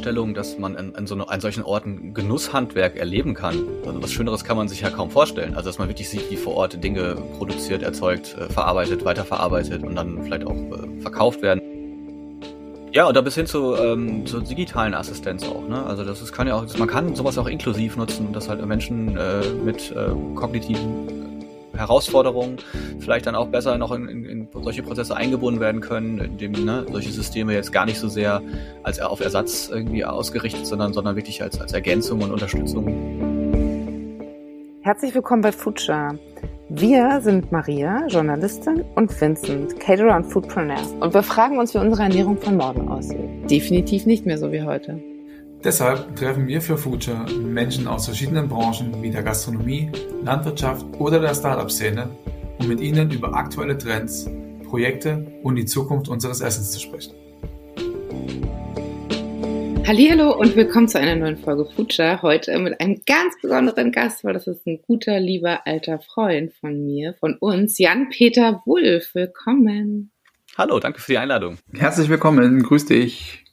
Vorstellung, dass man an, an so eine, an solchen Orten Genusshandwerk erleben kann. Also was Schöneres kann man sich ja kaum vorstellen. Also dass man wirklich sieht, wie vor Ort Dinge produziert, erzeugt, äh, verarbeitet, weiterverarbeitet und dann vielleicht auch äh, verkauft werden. Ja, oder bis hin zu, ähm, zur digitalen Assistenz auch. Ne? Also das ist, kann ja auch, man kann sowas auch inklusiv nutzen, dass halt Menschen äh, mit äh, kognitiven Herausforderungen vielleicht dann auch besser noch in, in, in solche Prozesse eingebunden werden können, indem ne, solche Systeme jetzt gar nicht so sehr als auf Ersatz irgendwie ausgerichtet, sondern, sondern wirklich als, als Ergänzung und Unterstützung. Herzlich willkommen bei Future. Wir sind Maria, Journalistin, und Vincent, Caterer und Foodpreneur. Und wir fragen uns, wie unsere Ernährung von morgen aussieht. Definitiv nicht mehr so wie heute. Deshalb treffen wir für Future Menschen aus verschiedenen Branchen wie der Gastronomie, Landwirtschaft oder der Startup-Szene, um mit ihnen über aktuelle Trends, Projekte und die Zukunft unseres Essens zu sprechen. Hallo und willkommen zu einer neuen Folge Future. Heute mit einem ganz besonderen Gast, weil das ist ein guter, lieber alter Freund von mir, von uns, Jan-Peter Wulff. Willkommen. Hallo, danke für die Einladung. Herzlich willkommen, grüß dich.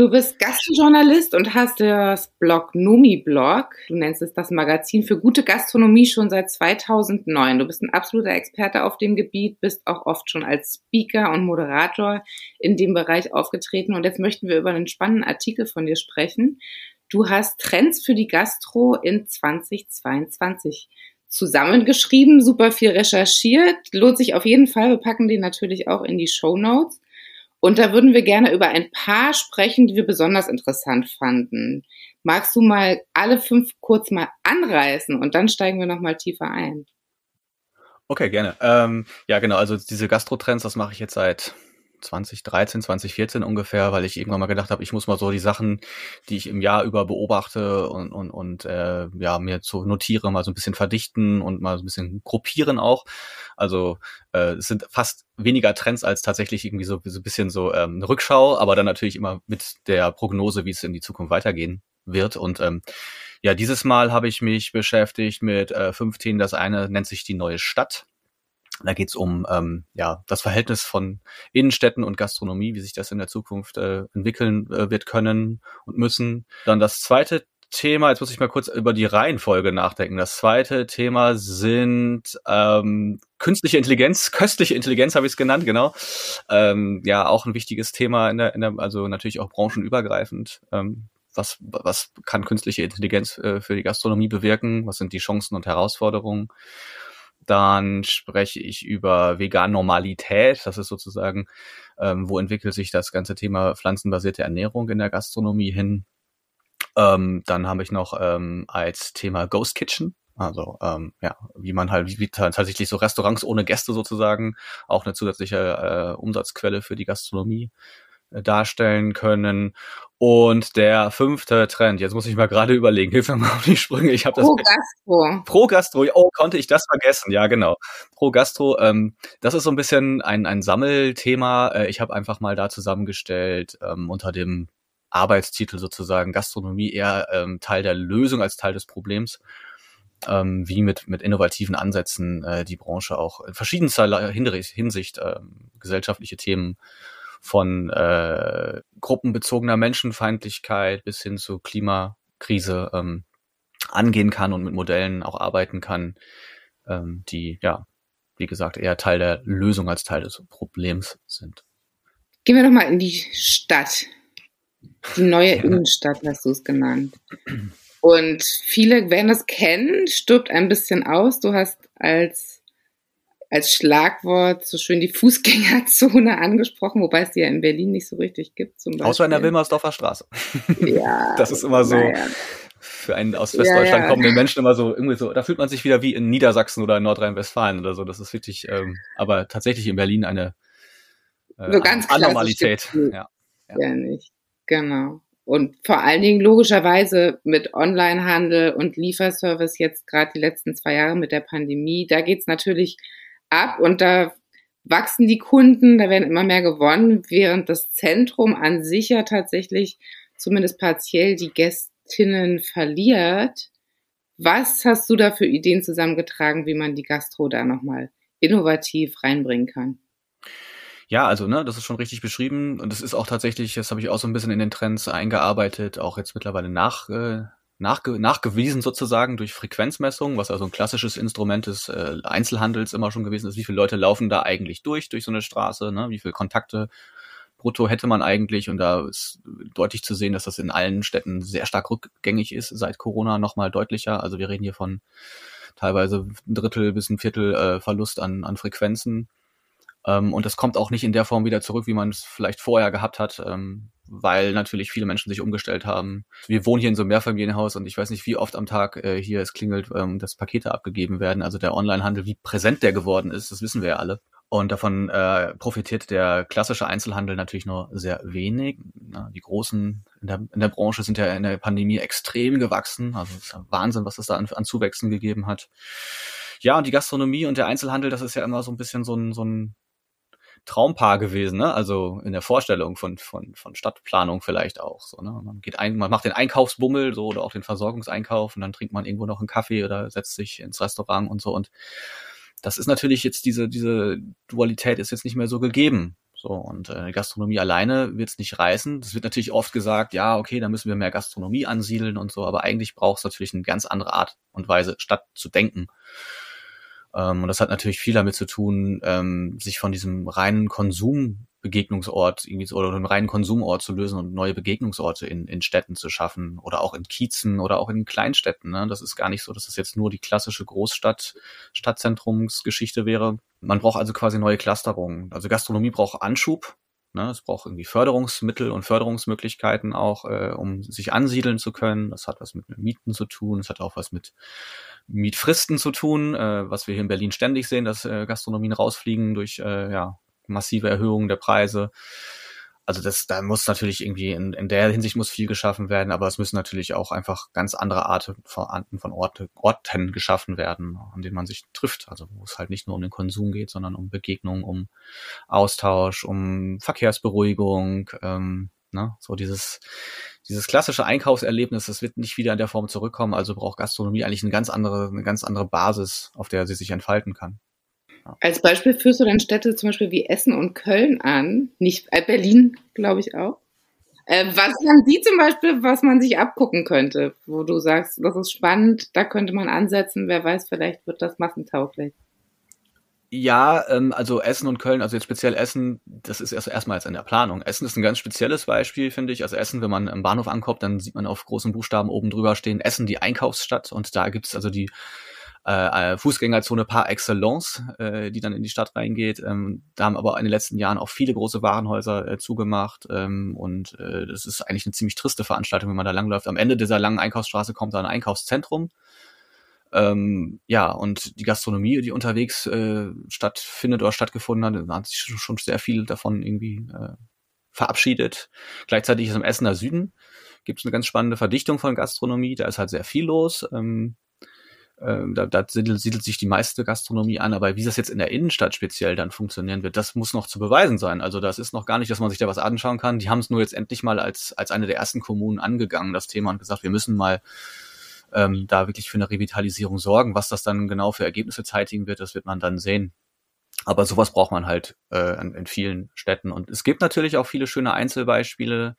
Du bist Gastrojournalist und hast das Blog Numi Blog. Du nennst es das Magazin für gute Gastronomie schon seit 2009. Du bist ein absoluter Experte auf dem Gebiet, bist auch oft schon als Speaker und Moderator in dem Bereich aufgetreten. Und jetzt möchten wir über einen spannenden Artikel von dir sprechen. Du hast Trends für die Gastro in 2022 zusammengeschrieben, super viel recherchiert. Lohnt sich auf jeden Fall. Wir packen den natürlich auch in die Show Notes. Und da würden wir gerne über ein paar sprechen, die wir besonders interessant fanden. Magst du mal alle fünf kurz mal anreißen und dann steigen wir nochmal tiefer ein? Okay, gerne. Ähm, ja, genau. Also diese Gastro-Trends, das mache ich jetzt seit 2013, 2014 ungefähr, weil ich irgendwann mal gedacht habe, ich muss mal so die Sachen, die ich im Jahr über beobachte und, und, und äh, ja, mir so notiere, mal so ein bisschen verdichten und mal so ein bisschen gruppieren auch. Also äh, es sind fast weniger Trends als tatsächlich irgendwie so, so ein bisschen so ähm, eine Rückschau, aber dann natürlich immer mit der Prognose, wie es in die Zukunft weitergehen wird. Und ähm, ja, dieses Mal habe ich mich beschäftigt mit äh, fünf Themen. Das eine nennt sich die neue Stadt. Da geht es um ähm, ja, das Verhältnis von Innenstädten und Gastronomie, wie sich das in der Zukunft äh, entwickeln äh, wird können und müssen. Dann das zweite Thema, jetzt muss ich mal kurz über die Reihenfolge nachdenken. Das zweite Thema sind ähm, künstliche Intelligenz, köstliche Intelligenz habe ich es genannt, genau. Ähm, ja, auch ein wichtiges Thema in der, in der also natürlich auch branchenübergreifend. Ähm, was, was kann künstliche Intelligenz äh, für die Gastronomie bewirken? Was sind die Chancen und Herausforderungen? Dann spreche ich über Vegan-Normalität. Das ist sozusagen, ähm, wo entwickelt sich das ganze Thema pflanzenbasierte Ernährung in der Gastronomie hin. Ähm, dann habe ich noch ähm, als Thema Ghost Kitchen. Also ähm, ja, wie man halt, wie, tatsächlich so Restaurants ohne Gäste sozusagen auch eine zusätzliche äh, Umsatzquelle für die Gastronomie darstellen können. Und der fünfte Trend, jetzt muss ich mal gerade überlegen, hilf mir mal auf die Sprünge. Ich habe das Pro Gastro. Pro Gastro. Oh, konnte ich das vergessen? Ja, genau. Pro Gastro. Ähm, das ist so ein bisschen ein ein Sammelthema. Äh, ich habe einfach mal da zusammengestellt ähm, unter dem Arbeitstitel sozusagen Gastronomie eher ähm, Teil der Lösung als Teil des Problems. Ähm, wie mit, mit innovativen Ansätzen äh, die Branche auch in verschiedenster Hinsicht äh, gesellschaftliche Themen von äh, gruppenbezogener Menschenfeindlichkeit bis hin zu Klimakrise ähm, angehen kann und mit Modellen auch arbeiten kann, ähm, die ja, wie gesagt, eher Teil der Lösung als Teil des Problems sind. Gehen wir doch mal in die Stadt. Die neue ja. Innenstadt hast du es genannt. Und viele werden es kennen, stirbt ein bisschen aus. Du hast als als Schlagwort so schön die Fußgängerzone angesprochen, wobei es die ja in Berlin nicht so richtig gibt. Zum Beispiel. Außer in der Wilmersdorfer Straße. Ja. das ist immer so. Ja. Für einen aus Westdeutschland ja, ja. kommenden Menschen immer so irgendwie so, da fühlt man sich wieder wie in Niedersachsen oder in Nordrhein-Westfalen oder so. Das ist wirklich, ähm, aber tatsächlich in Berlin eine äh, so ganz Anormalität. Ja, ja. ja, nicht. Genau. Und vor allen Dingen logischerweise mit Onlinehandel und Lieferservice jetzt gerade die letzten zwei Jahre mit der Pandemie, da geht's natürlich ab und da wachsen die Kunden, da werden immer mehr gewonnen, während das Zentrum an sich ja tatsächlich zumindest partiell die Gästinnen verliert. Was hast du da für Ideen zusammengetragen, wie man die Gastro da nochmal innovativ reinbringen kann? Ja, also ne, das ist schon richtig beschrieben und das ist auch tatsächlich, das habe ich auch so ein bisschen in den Trends eingearbeitet, auch jetzt mittlerweile nach, äh, nachge nachgewiesen sozusagen durch Frequenzmessung, was also ein klassisches Instrument des äh, Einzelhandels immer schon gewesen ist. Wie viele Leute laufen da eigentlich durch, durch so eine Straße, ne? wie viele Kontakte brutto hätte man eigentlich und da ist deutlich zu sehen, dass das in allen Städten sehr stark rückgängig ist, seit Corona nochmal deutlicher. Also wir reden hier von teilweise ein Drittel bis ein Viertel äh, Verlust an, an Frequenzen. Ähm, und das kommt auch nicht in der Form wieder zurück, wie man es vielleicht vorher gehabt hat, ähm, weil natürlich viele Menschen sich umgestellt haben. Wir wohnen hier in so einem Mehrfamilienhaus und ich weiß nicht, wie oft am Tag äh, hier es klingelt, ähm, dass Pakete abgegeben werden. Also der Onlinehandel, wie präsent der geworden ist, das wissen wir ja alle. Und davon äh, profitiert der klassische Einzelhandel natürlich nur sehr wenig. Na, die Großen in der, in der Branche sind ja in der Pandemie extrem gewachsen. Also es ist ja Wahnsinn, was es da an, an Zuwächsen gegeben hat. Ja, und die Gastronomie und der Einzelhandel, das ist ja immer so ein bisschen so ein, so ein Traumpaar gewesen, ne? Also in der Vorstellung von, von, von Stadtplanung vielleicht auch. So, ne? Man geht ein, man macht den Einkaufsbummel so oder auch den Versorgungseinkauf und dann trinkt man irgendwo noch einen Kaffee oder setzt sich ins Restaurant und so. Und das ist natürlich jetzt diese, diese Dualität ist jetzt nicht mehr so gegeben. So, und äh, Gastronomie alleine wird es nicht reißen. Das wird natürlich oft gesagt, ja, okay, da müssen wir mehr Gastronomie ansiedeln und so, aber eigentlich braucht es natürlich eine ganz andere Art und Weise, Stadt zu denken. Ähm, und das hat natürlich viel damit zu tun, ähm, sich von diesem reinen Konsum Begegnungsort irgendwie so, oder einen reinen Konsumort zu lösen und neue Begegnungsorte in, in Städten zu schaffen oder auch in Kiezen oder auch in Kleinstädten. Ne? Das ist gar nicht so, dass es das jetzt nur die klassische Großstadt, Stadtzentrumsgeschichte wäre. Man braucht also quasi neue Clusterungen. Also Gastronomie braucht Anschub. Ne? Es braucht irgendwie Förderungsmittel und Förderungsmöglichkeiten auch, äh, um sich ansiedeln zu können. Das hat was mit Mieten zu tun. Es hat auch was mit Mietfristen zu tun, äh, was wir hier in Berlin ständig sehen, dass äh, Gastronomien rausfliegen durch äh, ja, massive Erhöhungen der Preise. Also das, da muss natürlich irgendwie in, in der Hinsicht muss viel geschaffen werden, aber es müssen natürlich auch einfach ganz andere Arten von, von Orte, Orten geschaffen werden, an denen man sich trifft. Also wo es halt nicht nur um den Konsum geht, sondern um Begegnung, um Austausch, um Verkehrsberuhigung, ähm, ne? so dieses dieses klassische Einkaufserlebnis, das wird nicht wieder in der Form zurückkommen. Also braucht Gastronomie eigentlich eine ganz andere, eine ganz andere Basis, auf der sie sich entfalten kann. Als Beispiel führst du dann Städte zum Beispiel wie Essen und Köln an, nicht äh, Berlin, glaube ich auch. Äh, was haben die zum Beispiel, was man sich abgucken könnte, wo du sagst, das ist spannend, da könnte man ansetzen, wer weiß, vielleicht wird das massentauglich. Ja, ähm, also Essen und Köln, also jetzt speziell Essen, das ist erst erstmal jetzt in der Planung. Essen ist ein ganz spezielles Beispiel, finde ich. Also Essen, wenn man im Bahnhof ankommt, dann sieht man auf großen Buchstaben oben drüber stehen Essen, die Einkaufsstadt. Und da gibt's also die äh, Fußgängerzone par excellence, äh, die dann in die Stadt reingeht. Ähm, da haben aber in den letzten Jahren auch viele große Warenhäuser äh, zugemacht ähm, und äh, das ist eigentlich eine ziemlich triste Veranstaltung, wenn man da langläuft. Am Ende dieser langen Einkaufsstraße kommt da ein Einkaufszentrum. Ähm, ja, und die Gastronomie, die unterwegs äh, stattfindet oder stattgefunden hat, da hat sich schon sehr viel davon irgendwie äh, verabschiedet. Gleichzeitig ist im Essener Süden gibt es eine ganz spannende Verdichtung von Gastronomie. Da ist halt sehr viel los. Ähm, ähm, da, da siedelt, siedelt sich die meiste Gastronomie an, aber wie das jetzt in der Innenstadt speziell dann funktionieren wird, das muss noch zu beweisen sein. Also das ist noch gar nicht, dass man sich da was anschauen kann. Die haben es nur jetzt endlich mal als, als eine der ersten Kommunen angegangen, das Thema, und gesagt, wir müssen mal ähm, da wirklich für eine Revitalisierung sorgen. Was das dann genau für Ergebnisse zeitigen wird, das wird man dann sehen. Aber sowas braucht man halt äh, in, in, vielen Städten. Und es gibt natürlich auch viele schöne Einzelbeispiele.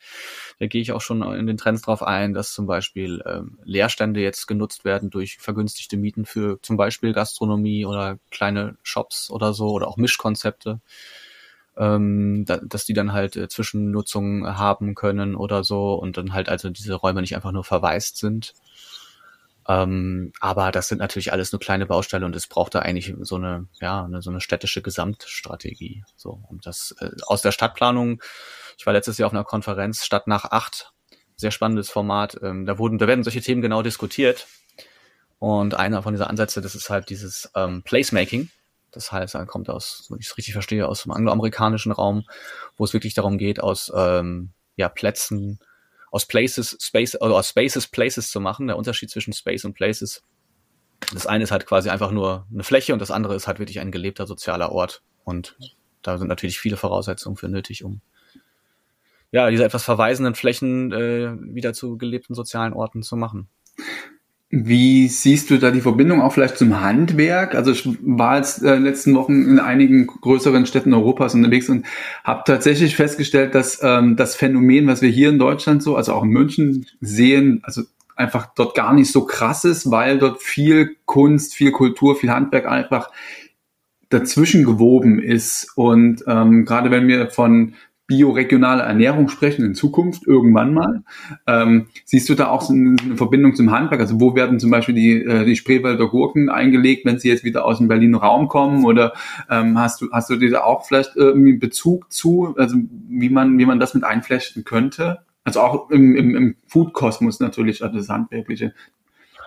Da gehe ich auch schon in den Trends drauf ein, dass zum Beispiel ähm, Leerstände jetzt genutzt werden durch vergünstigte Mieten für zum Beispiel Gastronomie oder kleine Shops oder so oder auch Mischkonzepte. Ähm, da, dass die dann halt äh, Zwischennutzungen haben können oder so und dann halt also diese Räume nicht einfach nur verwaist sind. Ähm, aber das sind natürlich alles nur kleine Bausteine und es braucht da eigentlich so eine, ja, eine, so eine städtische Gesamtstrategie. So, und das äh, aus der Stadtplanung, ich war letztes Jahr auf einer Konferenz Stadt nach acht, sehr spannendes Format. Ähm, da wurden, da werden solche Themen genau diskutiert. Und einer von dieser Ansätze, das ist halt dieses ähm, Placemaking. Das heißt, er kommt aus, wenn ich es richtig verstehe, aus dem angloamerikanischen Raum, wo es wirklich darum geht, aus ähm, ja, Plätzen aus Places, Space, oder aus Spaces, Places zu machen. Der Unterschied zwischen Space und Places. Das eine ist halt quasi einfach nur eine Fläche und das andere ist halt wirklich ein gelebter sozialer Ort. Und da sind natürlich viele Voraussetzungen für nötig, um ja, diese etwas verweisenden Flächen äh, wieder zu gelebten sozialen Orten zu machen. Wie siehst du da die Verbindung auch vielleicht zum Handwerk? Also ich war jetzt äh, letzten Wochen in einigen größeren Städten Europas unterwegs und habe tatsächlich festgestellt, dass ähm, das Phänomen, was wir hier in Deutschland so, also auch in München sehen, also einfach dort gar nicht so krass ist, weil dort viel Kunst, viel Kultur, viel Handwerk einfach dazwischen gewoben ist. Und ähm, gerade wenn wir von bioregionale Ernährung sprechen in Zukunft, irgendwann mal. Ähm, siehst du da auch so eine, Verbindung zum Handwerk? Also wo werden zum Beispiel die, äh, die Spreewälder Gurken eingelegt, wenn sie jetzt wieder aus dem Berliner Raum kommen? Oder ähm, hast du hast du da auch vielleicht irgendwie Bezug zu, also wie man wie man das mit einflechten könnte? Also auch im, im, im Food-Kosmos natürlich, also das Handwerkliche.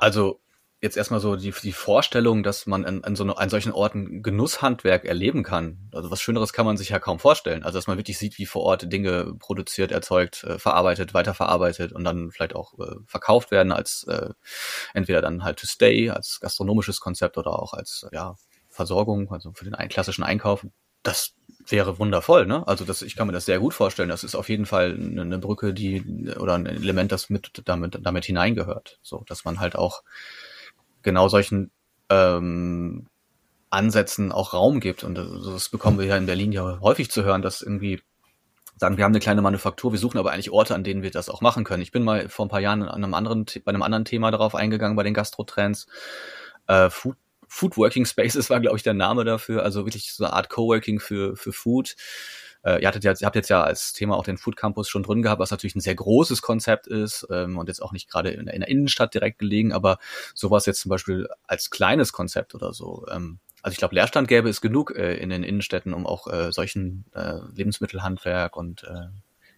Also jetzt erstmal so die, die Vorstellung, dass man an, an so eine, an solchen Orten Genusshandwerk erleben kann. Also was Schöneres kann man sich ja kaum vorstellen. Also dass man wirklich sieht, wie vor Ort Dinge produziert, erzeugt, äh, verarbeitet, weiterverarbeitet und dann vielleicht auch äh, verkauft werden als äh, entweder dann halt to stay, als gastronomisches Konzept oder auch als ja, Versorgung, also für den klassischen Einkauf. Das wäre wundervoll, ne? Also das, ich kann mir das sehr gut vorstellen. Das ist auf jeden Fall eine, eine Brücke, die oder ein Element, das mit damit damit hineingehört. So, dass man halt auch genau solchen ähm, Ansätzen auch Raum gibt. Und das bekommen wir ja in Berlin ja häufig zu hören, dass irgendwie sagen, wir haben eine kleine Manufaktur, wir suchen aber eigentlich Orte, an denen wir das auch machen können. Ich bin mal vor ein paar Jahren an einem anderen, bei einem anderen Thema darauf eingegangen, bei den Gastrotrends. Äh, Food, Food Working Spaces war, glaube ich, der Name dafür. Also wirklich so eine Art Coworking für, für Food äh, ihr, hattet ja, ihr habt jetzt ja als Thema auch den Food Campus schon drin gehabt, was natürlich ein sehr großes Konzept ist ähm, und jetzt auch nicht gerade in, in, der Innenstadt direkt gelegen, aber sowas jetzt zum Beispiel als kleines Konzept oder so. Ähm, also ich glaube, Leerstand gäbe es genug äh, in den Innenstädten, um auch äh, solchen äh, Lebensmittelhandwerk und äh,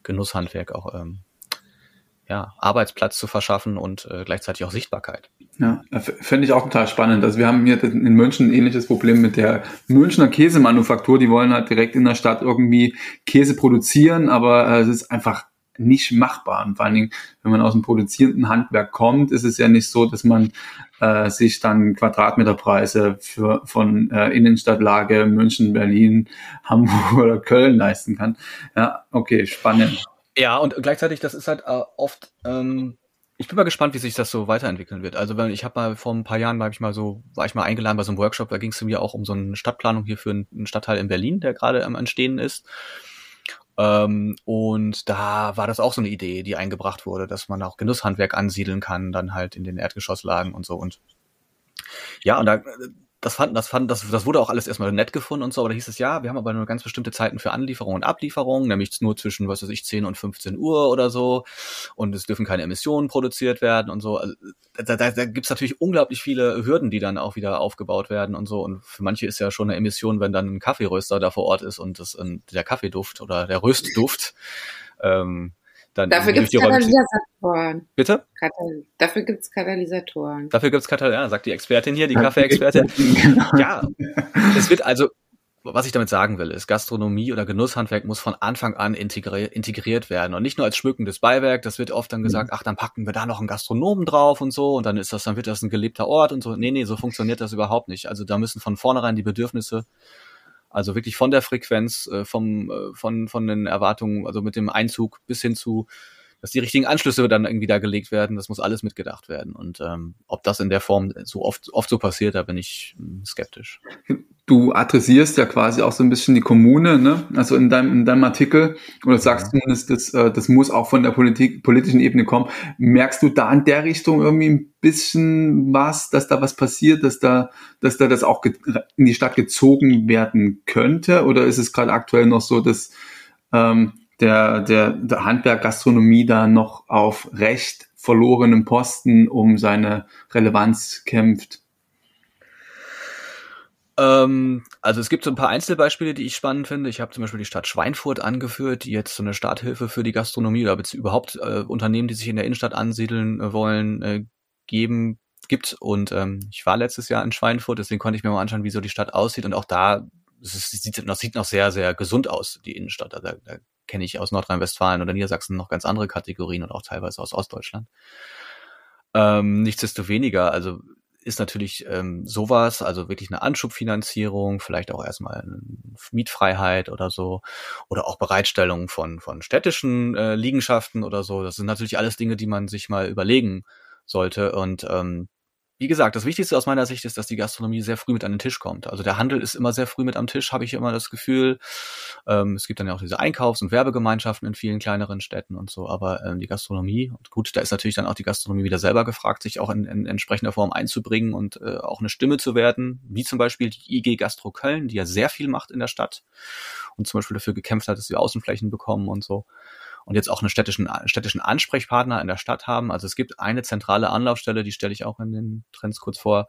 Genusshandwerk auch ähm, ja, Arbeitsplatz zu verschaffen und äh, gleichzeitig auch Sichtbarkeit. Ja, fände ich auch total spannend. Also wir haben hier in München ein ähnliches Problem mit der Münchner Käsemanufaktur. Die wollen halt direkt in der Stadt irgendwie Käse produzieren, aber äh, es ist einfach nicht machbar. Und vor allen Dingen, wenn man aus dem produzierenden Handwerk kommt, ist es ja nicht so, dass man äh, sich dann Quadratmeterpreise für, von äh, Innenstadtlage München, Berlin, Hamburg oder Köln leisten kann. Ja, okay, spannend. Ja, und gleichzeitig, das ist halt äh, oft ähm, ich bin mal gespannt, wie sich das so weiterentwickeln wird. Also wenn ich habe mal vor ein paar Jahren war ich mal so, war ich mal eingeladen bei so einem Workshop, da ging es mir auch um so eine Stadtplanung hier für einen Stadtteil in Berlin, der gerade am Entstehen ist. Ähm, und da war das auch so eine Idee, die eingebracht wurde, dass man auch Genusshandwerk ansiedeln kann, dann halt in den Erdgeschosslagen und so. Und ja, und da das fand, das fand, das, das wurde auch alles erstmal nett gefunden und so, aber da hieß es ja, wir haben aber nur ganz bestimmte Zeiten für Anlieferung und Ablieferung, nämlich nur zwischen, was weiß ich, 10 und 15 Uhr oder so. Und es dürfen keine Emissionen produziert werden und so. Also, da, da, da gibt es natürlich unglaublich viele Hürden, die dann auch wieder aufgebaut werden und so. Und für manche ist ja schon eine Emission, wenn dann ein Kaffeeröster da vor Ort ist und das, und der Kaffeeduft oder der Röstduft ähm, dann Dafür gibt es Katalysatoren. Bitte? Katal Dafür gibt es Katalysatoren. Dafür gibt es Katalysatoren, sagt die Expertin hier, die Kaffee-Expertin. ja, es wird also, was ich damit sagen will, ist, Gastronomie oder Genusshandwerk muss von Anfang an integri integriert werden und nicht nur als schmückendes Beiwerk. Das wird oft dann gesagt, mhm. ach, dann packen wir da noch einen Gastronomen drauf und so und dann ist das, dann wird das ein gelebter Ort und so. Nee, nee, so funktioniert das überhaupt nicht. Also da müssen von vornherein die Bedürfnisse also wirklich von der Frequenz, äh, vom, äh, von, von den Erwartungen, also mit dem Einzug bis hin zu, dass die richtigen Anschlüsse dann irgendwie da gelegt werden, das muss alles mitgedacht werden. Und ähm, ob das in der Form so oft, oft so passiert, da bin ich hm, skeptisch du adressierst ja quasi auch so ein bisschen die Kommune, ne? Also in deinem, in deinem Artikel, oder sagst ja. zumindest, das, äh, das muss auch von der Politik, politischen Ebene kommen. Merkst du da in der Richtung irgendwie ein bisschen was, dass da was passiert, dass da, dass da das auch in die Stadt gezogen werden könnte? Oder ist es gerade aktuell noch so, dass ähm, der, der, der Handwerk Gastronomie da noch auf recht verlorenen Posten um seine Relevanz kämpft? Ähm, also es gibt so ein paar Einzelbeispiele, die ich spannend finde. Ich habe zum Beispiel die Stadt Schweinfurt angeführt, die jetzt so eine Starthilfe für die Gastronomie oder überhaupt äh, Unternehmen, die sich in der Innenstadt ansiedeln äh, wollen, äh, geben gibt. Und ähm, ich war letztes Jahr in Schweinfurt, deswegen konnte ich mir mal anschauen, wie so die Stadt aussieht. Und auch da es sieht, das sieht noch sehr, sehr gesund aus, die Innenstadt. Da, da kenne ich aus Nordrhein-Westfalen oder Niedersachsen noch ganz andere Kategorien und auch teilweise aus Ostdeutschland. Ähm, nichtsdestoweniger, also ist natürlich ähm, sowas, also wirklich eine Anschubfinanzierung, vielleicht auch erstmal eine Mietfreiheit oder so, oder auch Bereitstellung von, von städtischen äh, Liegenschaften oder so. Das sind natürlich alles Dinge, die man sich mal überlegen sollte. Und ähm, wie gesagt, das Wichtigste aus meiner Sicht ist, dass die Gastronomie sehr früh mit an den Tisch kommt. Also der Handel ist immer sehr früh mit am Tisch, habe ich immer das Gefühl. Ähm, es gibt dann ja auch diese Einkaufs- und Werbegemeinschaften in vielen kleineren Städten und so, aber ähm, die Gastronomie, und gut, da ist natürlich dann auch die Gastronomie wieder selber gefragt, sich auch in, in entsprechender Form einzubringen und äh, auch eine Stimme zu werden, wie zum Beispiel die IG Gastro Köln, die ja sehr viel macht in der Stadt und zum Beispiel dafür gekämpft hat, dass wir Außenflächen bekommen und so und jetzt auch einen städtischen, städtischen Ansprechpartner in der Stadt haben. Also es gibt eine zentrale Anlaufstelle, die stelle ich auch in den Trends kurz vor,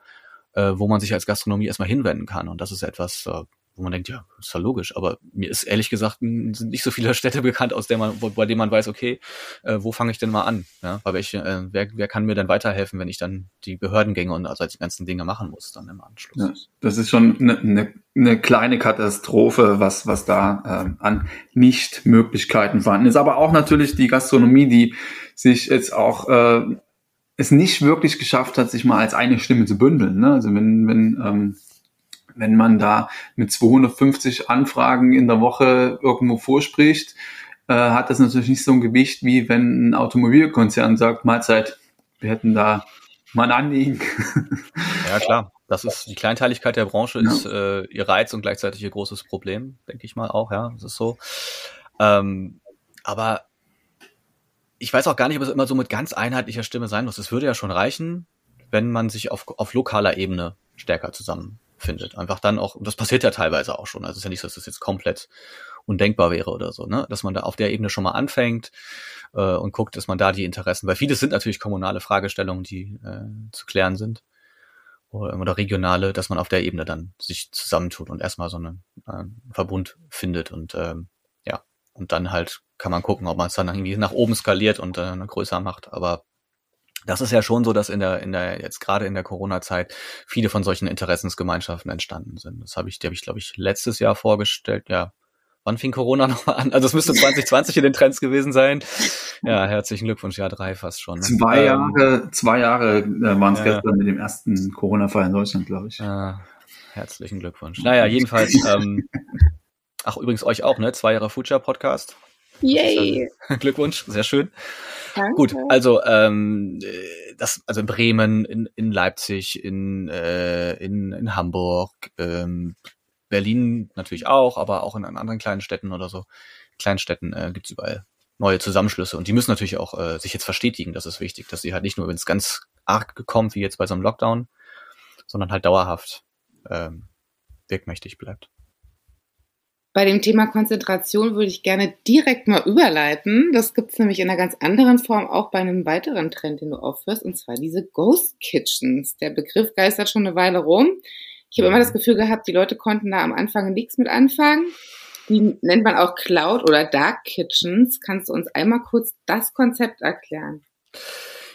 äh, wo man sich als Gastronomie erstmal hinwenden kann. Und das ist etwas, äh, wo man denkt, ja, ist ja logisch, aber mir ist ehrlich gesagt sind nicht so viele Städte bekannt, aus der man, wo, bei denen man weiß, okay, äh, wo fange ich denn mal an? Ja, bei welche, äh, wer, wer kann mir denn weiterhelfen, wenn ich dann die Behördengänge und also die ganzen Dinge machen muss dann im Anschluss? Ja, das ist schon eine, eine, eine kleine Katastrophe, was, was da äh, an Nichtmöglichkeiten vorhanden ist. Aber auch natürlich die Gastronomie, die sich jetzt auch äh, es nicht wirklich geschafft hat, sich mal als eine Stimme zu bündeln. Ne? Also wenn, wenn ähm, wenn man da mit 250 Anfragen in der Woche irgendwo vorspricht, äh, hat das natürlich nicht so ein Gewicht, wie wenn ein Automobilkonzern sagt, Mahlzeit, wir hätten da mal ein Anliegen. Ja, klar. Das ist die Kleinteiligkeit der Branche ja. ist äh, ihr Reiz und gleichzeitig ihr großes Problem, denke ich mal auch, ja. Das ist so. Ähm, aber ich weiß auch gar nicht, ob es immer so mit ganz einheitlicher Stimme sein muss. Es würde ja schon reichen, wenn man sich auf, auf lokaler Ebene stärker zusammen findet. Einfach dann auch, das passiert ja teilweise auch schon. Also es ist ja nicht so, dass das jetzt komplett undenkbar wäre oder so, ne? Dass man da auf der Ebene schon mal anfängt äh, und guckt, dass man da die Interessen, weil vieles sind natürlich kommunale Fragestellungen, die äh, zu klären sind. Oder, oder regionale, dass man auf der Ebene dann sich zusammentut und erstmal so einen äh, Verbund findet und ähm, ja, und dann halt kann man gucken, ob man es dann irgendwie nach oben skaliert und äh, größer macht. Aber das ist ja schon so, dass in der, in der, jetzt gerade in der Corona-Zeit viele von solchen Interessensgemeinschaften entstanden sind. Das habe ich, die habe ich, glaube ich, letztes Jahr vorgestellt. Ja, wann fing Corona nochmal an? Also es müsste 2020 in den Trends gewesen sein. Ja, herzlichen Glückwunsch, Jahr drei fast schon. Ne? Zwei ähm, Jahre, zwei Jahre äh, waren es ja, gestern mit dem ersten Corona-Fall in Deutschland, glaube ich. Ah, herzlichen Glückwunsch. Naja, jedenfalls, ähm, ach übrigens euch auch, ne? Zwei Jahre Future Podcast. Yay! Glückwunsch, sehr schön. Danke. Gut, also ähm, das, also in Bremen, in, in Leipzig, in, äh, in, in Hamburg, ähm, Berlin natürlich auch, aber auch in anderen kleinen Städten oder so, Kleinstädten äh, gibt es überall neue Zusammenschlüsse und die müssen natürlich auch äh, sich jetzt verstetigen, das ist wichtig, dass sie halt nicht nur, wenn es ganz arg kommt, wie jetzt bei so einem Lockdown, sondern halt dauerhaft ähm, wirkmächtig bleibt. Bei dem Thema Konzentration würde ich gerne direkt mal überleiten. Das gibt es nämlich in einer ganz anderen Form auch bei einem weiteren Trend, den du aufführst, und zwar diese Ghost Kitchens. Der Begriff geistert schon eine Weile rum. Ich habe immer das Gefühl gehabt, die Leute konnten da am Anfang nichts mit anfangen. Die nennt man auch Cloud oder Dark Kitchens. Kannst du uns einmal kurz das Konzept erklären?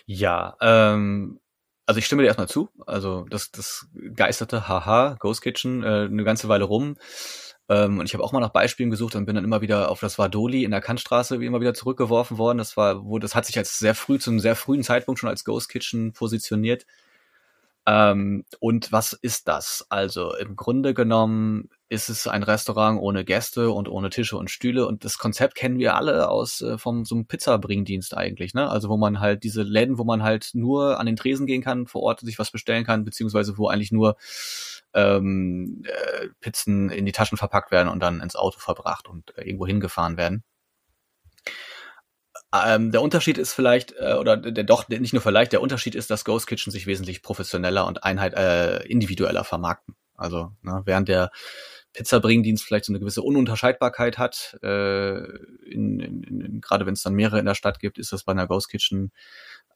Ja, ähm, also ich stimme dir erstmal zu. Also das, das geisterte Haha, Ghost Kitchen, äh, eine ganze Weile rum. Ähm, und ich habe auch mal nach Beispielen gesucht und bin dann immer wieder auf das Vadoli in der Kantstraße immer wieder zurückgeworfen worden. Das war, wo das hat sich als sehr früh, zum sehr frühen Zeitpunkt schon als Ghost Kitchen positioniert. Ähm, und was ist das? Also im Grunde genommen ist es ein Restaurant ohne Gäste und ohne Tische und Stühle und das Konzept kennen wir alle aus äh, vom so einem Pizzabringdienst eigentlich, ne? Also wo man halt diese Läden, wo man halt nur an den Tresen gehen kann, vor Ort sich was bestellen kann, beziehungsweise wo eigentlich nur ähm, äh, Pizzen in die Taschen verpackt werden und dann ins Auto verbracht und äh, irgendwo hingefahren werden. Ähm, der Unterschied ist vielleicht, äh, oder der doch nicht nur vielleicht, der Unterschied ist, dass Ghost Kitchen sich wesentlich professioneller und einheit äh, individueller vermarkten. Also ne, während der Pizzabringdienst vielleicht so eine gewisse Ununterscheidbarkeit hat, äh, in, in, in, gerade wenn es dann mehrere in der Stadt gibt, ist das bei einer Ghost Kitchen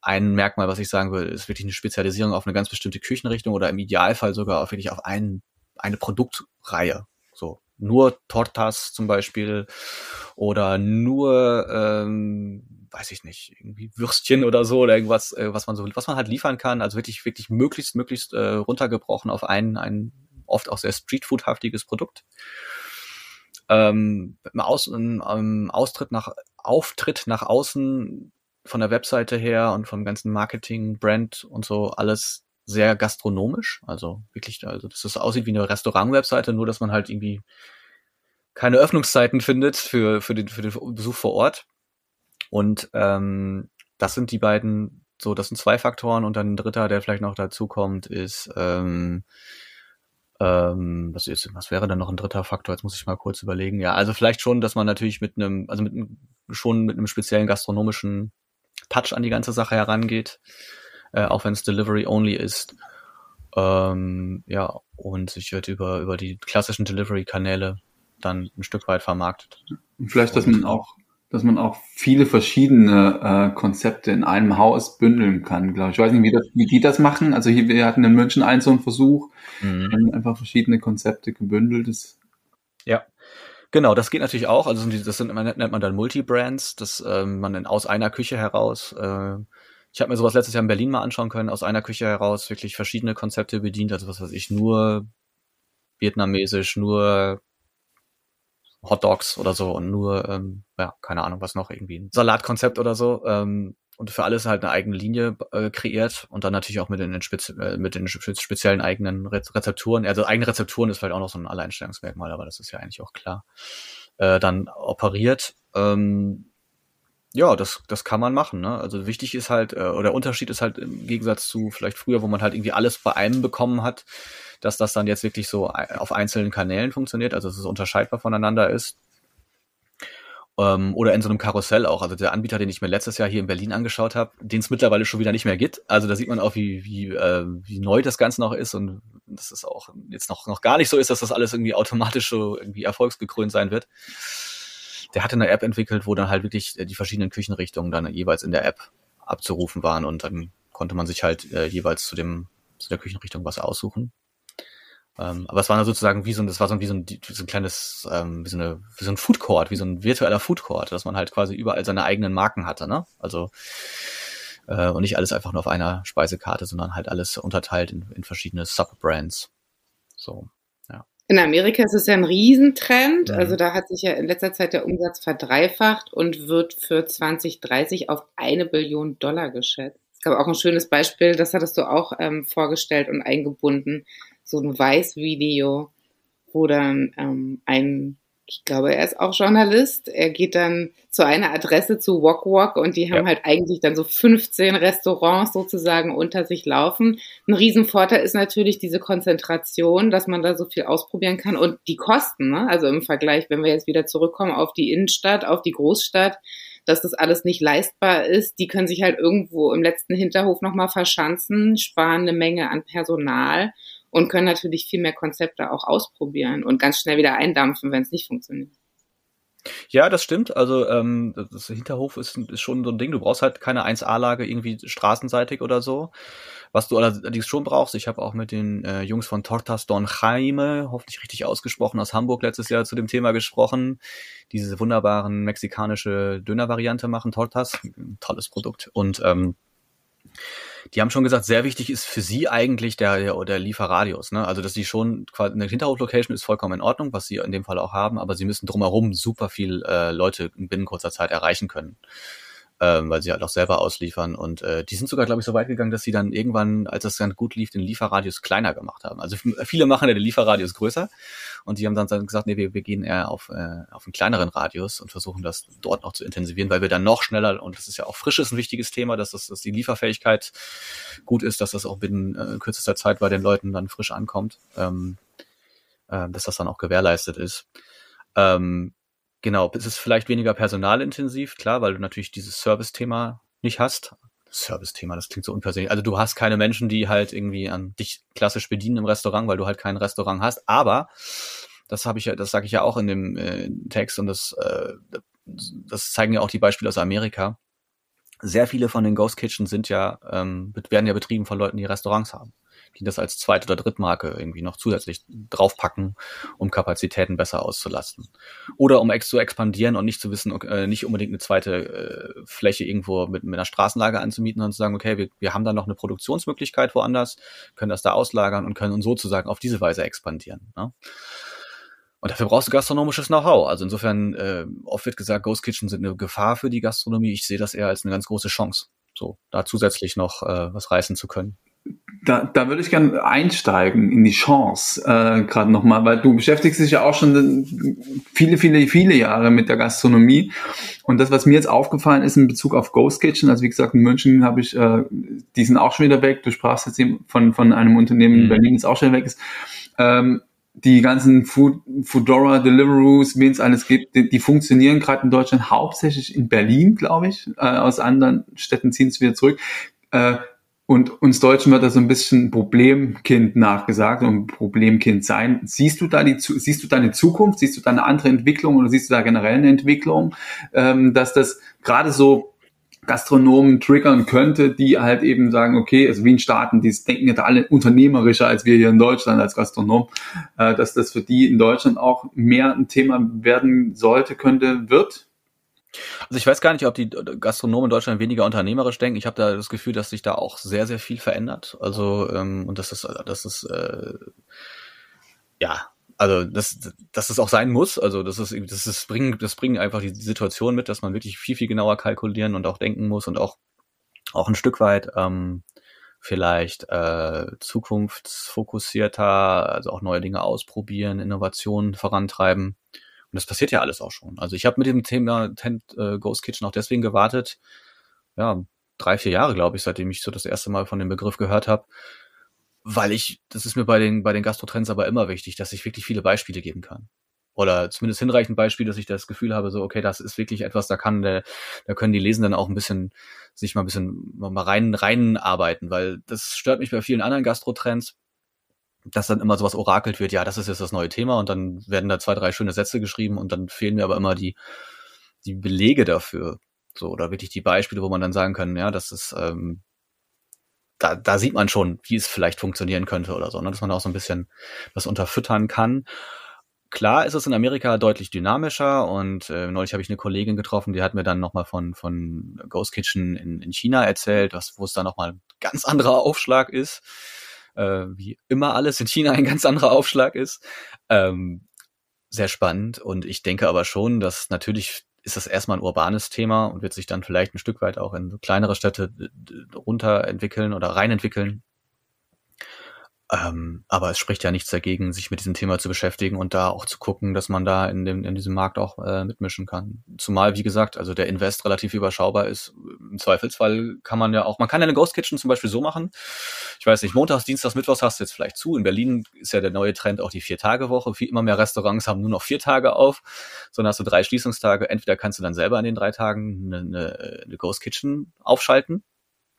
ein Merkmal, was ich sagen würde, ist wirklich eine Spezialisierung auf eine ganz bestimmte Küchenrichtung oder im Idealfall sogar auf wirklich auf ein, eine Produktreihe. So nur Tortas zum Beispiel oder nur, ähm, weiß ich nicht, irgendwie Würstchen oder so oder irgendwas, äh, was man so, was man halt liefern kann. Also wirklich, wirklich möglichst, möglichst äh, runtergebrochen auf ein, ein oft auch sehr Streetfood-haftiges Produkt. Ähm, im, Aus, im, im Austritt nach Auftritt nach außen von der Webseite her und vom ganzen Marketing, Brand und so alles sehr gastronomisch. Also wirklich, also dass es aussieht wie eine Restaurant-Webseite, nur dass man halt irgendwie keine Öffnungszeiten findet für, für, den, für den Besuch vor Ort. Und ähm, das sind die beiden So, das sind zwei Faktoren und dann ein dritter, der vielleicht noch dazu kommt, ist, ähm, ähm, was, ist, was wäre dann noch ein dritter Faktor? Jetzt muss ich mal kurz überlegen. Ja, also vielleicht schon, dass man natürlich mit einem, also mit einem, schon mit einem speziellen gastronomischen Touch an die ganze Sache herangeht, äh, auch wenn es Delivery only ist. Ähm, ja, und sich wird über, über die klassischen Delivery-Kanäle dann ein Stück weit vermarktet. Und vielleicht, dass man auch, dass man auch viele verschiedene äh, Konzepte in einem Haus bündeln kann, glaube ich. Ich weiß nicht, wie, das, wie die das machen. Also hier, wir hatten in München einen so einen Versuch, mhm. einfach verschiedene Konzepte gebündelt. Das. Genau, das geht natürlich auch. Also das sind, nennt man dann Multibrands, dass ähm, man aus einer Küche heraus äh, ich habe mir sowas letztes Jahr in Berlin mal anschauen können, aus einer Küche heraus wirklich verschiedene Konzepte bedient, also was weiß ich, nur vietnamesisch, nur Hot Dogs oder so und nur, ähm, ja, keine Ahnung, was noch, irgendwie ein Salatkonzept oder so. Ähm, und für alles halt eine eigene Linie äh, kreiert und dann natürlich auch mit den, Spezi äh, mit den speziellen eigenen Rezepturen. Also eigene Rezepturen ist vielleicht auch noch so ein Alleinstellungsmerkmal, aber das ist ja eigentlich auch klar. Äh, dann operiert. Ähm, ja, das, das kann man machen. Ne? Also wichtig ist halt, äh, oder der Unterschied ist halt im Gegensatz zu vielleicht früher, wo man halt irgendwie alles bei einem bekommen hat, dass das dann jetzt wirklich so auf einzelnen Kanälen funktioniert, also dass es unterscheidbar voneinander ist. Ähm, oder in so einem Karussell auch. Also der Anbieter, den ich mir letztes Jahr hier in Berlin angeschaut habe, den es mittlerweile schon wieder nicht mehr gibt. Also da sieht man auch, wie, wie, äh, wie neu das Ganze noch ist und dass es auch jetzt noch, noch gar nicht so ist, dass das alles irgendwie automatisch so irgendwie erfolgsgekrönt sein wird der hatte eine App entwickelt, wo dann halt wirklich äh, die verschiedenen Küchenrichtungen dann jeweils in der App abzurufen waren und dann konnte man sich halt äh, jeweils zu dem zu der Küchenrichtung was aussuchen. Ähm, aber es war dann sozusagen wie so ein, das war so wie so ein, wie so ein kleines, ähm, wie so eine, wie so ein Food Court, wie so ein virtueller Food Court, dass man halt quasi überall seine eigenen Marken hatte, ne? Also äh, und nicht alles einfach nur auf einer Speisekarte, sondern halt alles unterteilt in, in verschiedene Subbrands. So. In Amerika ist es ja ein Riesentrend. Mhm. Also da hat sich ja in letzter Zeit der Umsatz verdreifacht und wird für 2030 auf eine Billion Dollar geschätzt. Es gab auch ein schönes Beispiel, das hattest du auch ähm, vorgestellt und eingebunden. So ein Weiß-Video, wo dann ähm, ein ich glaube, er ist auch Journalist. Er geht dann zu einer Adresse zu Wok Wok und die haben ja. halt eigentlich dann so 15 Restaurants sozusagen unter sich laufen. Ein Riesenvorteil ist natürlich diese Konzentration, dass man da so viel ausprobieren kann und die Kosten, ne? also im Vergleich, wenn wir jetzt wieder zurückkommen auf die Innenstadt, auf die Großstadt, dass das alles nicht leistbar ist. Die können sich halt irgendwo im letzten Hinterhof nochmal verschanzen, sparen eine Menge an Personal und können natürlich viel mehr Konzepte auch ausprobieren und ganz schnell wieder eindampfen, wenn es nicht funktioniert. Ja, das stimmt. Also ähm, das Hinterhof ist, ist schon so ein Ding. Du brauchst halt keine 1A-Lage irgendwie straßenseitig oder so. Was du allerdings schon brauchst, ich habe auch mit den äh, Jungs von Tortas Don Jaime, hoffentlich richtig ausgesprochen, aus Hamburg letztes Jahr zu dem Thema gesprochen. Diese wunderbaren mexikanische Döner-Variante machen, Tortas. Tolles Produkt. Und ähm, die haben schon gesagt, sehr wichtig ist für sie eigentlich der, der, der Lieferradius. Ne? Also, dass sie schon quasi eine Hinterhof-Location ist vollkommen in Ordnung, was sie in dem Fall auch haben, aber sie müssen drumherum super viel äh, Leute binnen kurzer Zeit erreichen können ähm, weil sie halt auch selber ausliefern. Und äh, die sind sogar, glaube ich, so weit gegangen, dass sie dann irgendwann, als das dann gut lief, den Lieferradius kleiner gemacht haben. Also viele machen ja den Lieferradius größer und die haben dann, dann gesagt, nee, wir, wir gehen eher auf, äh, auf einen kleineren Radius und versuchen das dort noch zu intensivieren, weil wir dann noch schneller, und das ist ja auch frisches ein wichtiges Thema, dass, das, dass die Lieferfähigkeit gut ist, dass das auch binnen äh, kürzester Zeit bei den Leuten dann frisch ankommt, ähm, äh, dass das dann auch gewährleistet ist. Ähm, Genau, es ist vielleicht weniger personalintensiv, klar, weil du natürlich dieses Service-Thema nicht hast. Service-Thema, das klingt so unpersönlich. Also du hast keine Menschen, die halt irgendwie an dich klassisch bedienen im Restaurant, weil du halt kein Restaurant hast. Aber das habe ich ja, das sage ich ja auch in dem äh, Text und das, äh, das zeigen ja auch die Beispiele aus Amerika. Sehr viele von den Ghost Kitchen sind ja ähm, werden ja betrieben von Leuten, die Restaurants haben die das als Zweit- oder Drittmarke irgendwie noch zusätzlich draufpacken, um Kapazitäten besser auszulasten. Oder um ex zu expandieren und nicht zu wissen, äh, nicht unbedingt eine zweite äh, Fläche irgendwo mit, mit einer Straßenlage anzumieten, sondern zu sagen, okay, wir, wir haben da noch eine Produktionsmöglichkeit woanders, können das da auslagern und können sozusagen auf diese Weise expandieren. Ne? Und dafür brauchst du gastronomisches Know-how. Also insofern, äh, oft wird gesagt, Ghost Kitchen sind eine Gefahr für die Gastronomie. Ich sehe das eher als eine ganz große Chance, so da zusätzlich noch äh, was reißen zu können. da, da würde ich gerne einsteigen in die Chance äh, gerade nochmal, weil du beschäftigst dich ja auch schon viele, viele, viele Jahre mit der Gastronomie. Und das, was mir jetzt aufgefallen ist in Bezug auf Ghost Kitchen, also wie gesagt, in München habe ich, äh, die sind auch schon wieder weg. Du sprachst jetzt eben von, von einem Unternehmen in mhm. Berlin, das auch schon weg ist. Ähm, die ganzen Food, Foodora, Deliveroos, wen es alles gibt, die, die funktionieren gerade in Deutschland hauptsächlich in Berlin, glaube ich. Äh, aus anderen Städten ziehen es wieder zurück. Äh, und uns Deutschen wird da so ein bisschen Problemkind nachgesagt und Problemkind sein. Siehst du da die, siehst du da eine Zukunft? Siehst du da eine andere Entwicklung oder siehst du da generell eine Entwicklung, ähm, dass das gerade so Gastronomen triggern könnte, die halt eben sagen, okay, also wie in Staaten, die denken ja alle unternehmerischer als wir hier in Deutschland als Gastronom, äh, dass das für die in Deutschland auch mehr ein Thema werden sollte, könnte, wird? Also ich weiß gar nicht, ob die Gastronomen in Deutschland weniger unternehmerisch denken. Ich habe da das Gefühl, dass sich da auch sehr, sehr viel verändert. Also ähm, und das ist, das ist äh, ja also dass, dass es auch sein muss, also das ist, das ist bringen, das bringt einfach die Situation mit, dass man wirklich viel, viel genauer kalkulieren und auch denken muss und auch, auch ein Stück weit ähm, vielleicht äh, zukunftsfokussierter, also auch neue Dinge ausprobieren, Innovationen vorantreiben. Und das passiert ja alles auch schon. Also ich habe mit dem Thema Tent, äh, Ghost Kitchen auch deswegen gewartet, ja, drei, vier Jahre, glaube ich, seitdem ich so das erste Mal von dem Begriff gehört habe, weil ich, das ist mir bei den, bei den Gastrotrends aber immer wichtig, dass ich wirklich viele Beispiele geben kann. Oder zumindest hinreichend Beispiele, dass ich das Gefühl habe, so, okay, das ist wirklich etwas, da kann der, da können die Lesenden auch ein bisschen, sich mal ein bisschen mal rein, rein arbeiten, weil das stört mich bei vielen anderen Gastrotrends, dass dann immer sowas orakelt wird, ja, das ist jetzt das neue Thema und dann werden da zwei, drei schöne Sätze geschrieben und dann fehlen mir aber immer die, die Belege dafür. So, oder wirklich die Beispiele, wo man dann sagen kann, ja, das ist, ähm, da, da sieht man schon, wie es vielleicht funktionieren könnte oder so, ne? dass man auch so ein bisschen das unterfüttern kann. Klar ist es in Amerika deutlich dynamischer und äh, neulich habe ich eine Kollegin getroffen, die hat mir dann nochmal von, von Ghost Kitchen in, in China erzählt, was, wo es da nochmal ein ganz anderer Aufschlag ist, äh, wie immer alles in China ein ganz anderer Aufschlag ist. Ähm, sehr spannend und ich denke aber schon, dass natürlich ist das erstmal ein urbanes Thema und wird sich dann vielleicht ein Stück weit auch in kleinere Städte runterentwickeln oder reinentwickeln. Ähm, aber es spricht ja nichts dagegen, sich mit diesem Thema zu beschäftigen und da auch zu gucken, dass man da in, dem, in diesem Markt auch äh, mitmischen kann. Zumal, wie gesagt, also der Invest relativ überschaubar ist. Im Zweifelsfall kann man ja auch, man kann ja eine Ghost Kitchen zum Beispiel so machen. Ich weiß nicht, montags, dienstags, mittwochs hast du jetzt vielleicht zu. In Berlin ist ja der neue Trend auch die Vier-Tage-Woche. Immer mehr Restaurants haben nur noch vier Tage auf, sondern hast du drei Schließungstage. Entweder kannst du dann selber an den drei Tagen eine, eine, eine Ghost Kitchen aufschalten.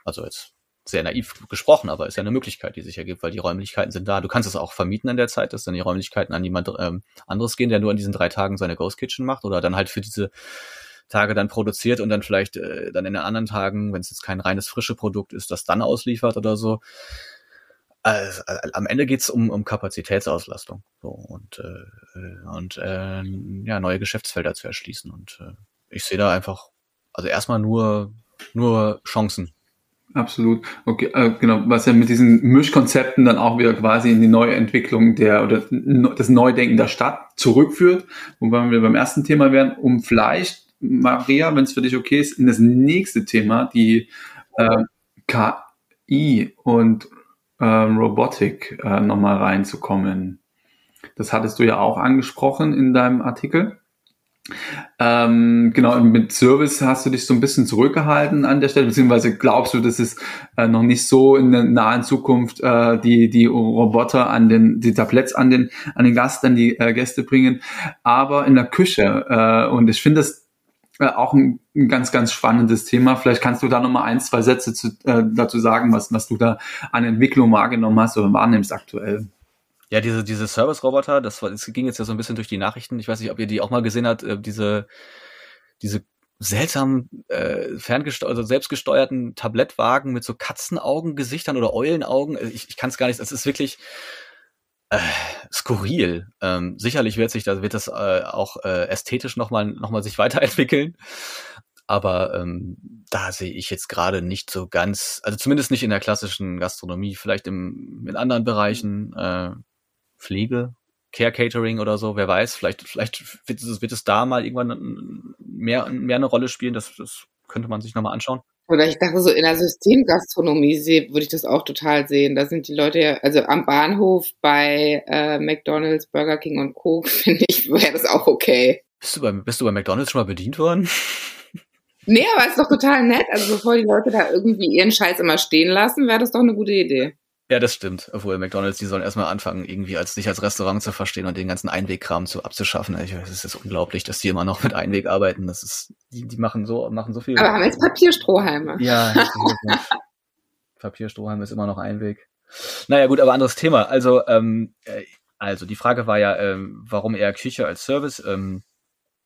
Also jetzt sehr naiv gesprochen, aber ist ja eine Möglichkeit, die sich ergibt, weil die Räumlichkeiten sind da. Du kannst es auch vermieten in der Zeit, dass dann die Räumlichkeiten an jemand ähm, anderes gehen, der nur in diesen drei Tagen seine Ghost Kitchen macht oder dann halt für diese Tage dann produziert und dann vielleicht äh, dann in den anderen Tagen, wenn es jetzt kein reines frische Produkt ist, das dann ausliefert oder so. Also, am Ende geht's um, um Kapazitätsauslastung so, und, äh, und äh, ja, neue Geschäftsfelder zu erschließen. Und äh, ich sehe da einfach, also erstmal nur, nur Chancen Absolut. Okay, äh, genau, was ja mit diesen Mischkonzepten dann auch wieder quasi in die Neuentwicklung der oder das Neudenken der Stadt zurückführt, wobei wir beim ersten Thema wären, um vielleicht, Maria, wenn es für dich okay ist, in das nächste Thema, die äh, KI und äh, Robotik äh, nochmal reinzukommen. Das hattest du ja auch angesprochen in deinem Artikel. Ähm, genau, mit Service hast du dich so ein bisschen zurückgehalten an der Stelle, beziehungsweise glaubst du, dass es äh, noch nicht so in der nahen Zukunft äh, die, die Roboter an den, die Tabletts an den, an den Gast, an die äh, Gäste bringen, aber in der Küche. Äh, und ich finde das äh, auch ein, ein, ganz, ganz spannendes Thema. Vielleicht kannst du da nochmal ein, zwei Sätze zu, äh, dazu sagen, was, was du da an Entwicklung wahrgenommen hast oder wahrnimmst aktuell. Ja, diese, diese Service-Roboter, das, war, das ging jetzt ja so ein bisschen durch die Nachrichten. Ich weiß nicht, ob ihr die auch mal gesehen habt, äh, diese, diese seltsamen, äh, ferngesteuerten, also selbstgesteuerten Tablettwagen mit so Katzenaugengesichtern oder Eulenaugen. Äh, ich, ich kann es gar nicht, es ist wirklich äh, skurril. Ähm, sicherlich wird sich, da wird das äh, auch äh, ästhetisch nochmal noch mal sich weiterentwickeln. Aber ähm, da sehe ich jetzt gerade nicht so ganz, also zumindest nicht in der klassischen Gastronomie, vielleicht im, in anderen Bereichen, äh, Pflege, Care Catering oder so, wer weiß, vielleicht, vielleicht wird es, wird es da mal irgendwann mehr, mehr eine Rolle spielen, das, das könnte man sich nochmal anschauen. Oder ich dachte so, in der Systemgastronomie würde ich das auch total sehen. Da sind die Leute ja, also am Bahnhof bei äh, McDonalds, Burger King und Co. finde ich, wäre das auch okay. Bist du, bei, bist du bei McDonalds schon mal bedient worden? Nee, aber ist doch total nett. Also bevor die Leute da irgendwie ihren Scheiß immer stehen lassen, wäre das doch eine gute Idee. Ja, das stimmt. Obwohl McDonalds, die sollen erstmal anfangen, irgendwie als sich als Restaurant zu verstehen und den ganzen Einwegkram zu abzuschaffen. Es ist unglaublich, dass die immer noch mit Einweg arbeiten. Das ist, die, die machen so, machen so viel. Aber haben jetzt Papierstrohhalme. Ja, Papierstrohhalme ist immer noch Einweg. Naja, gut, aber anderes Thema. Also, ähm, äh, also die Frage war ja, ähm, warum eher Küche als Service? Ähm,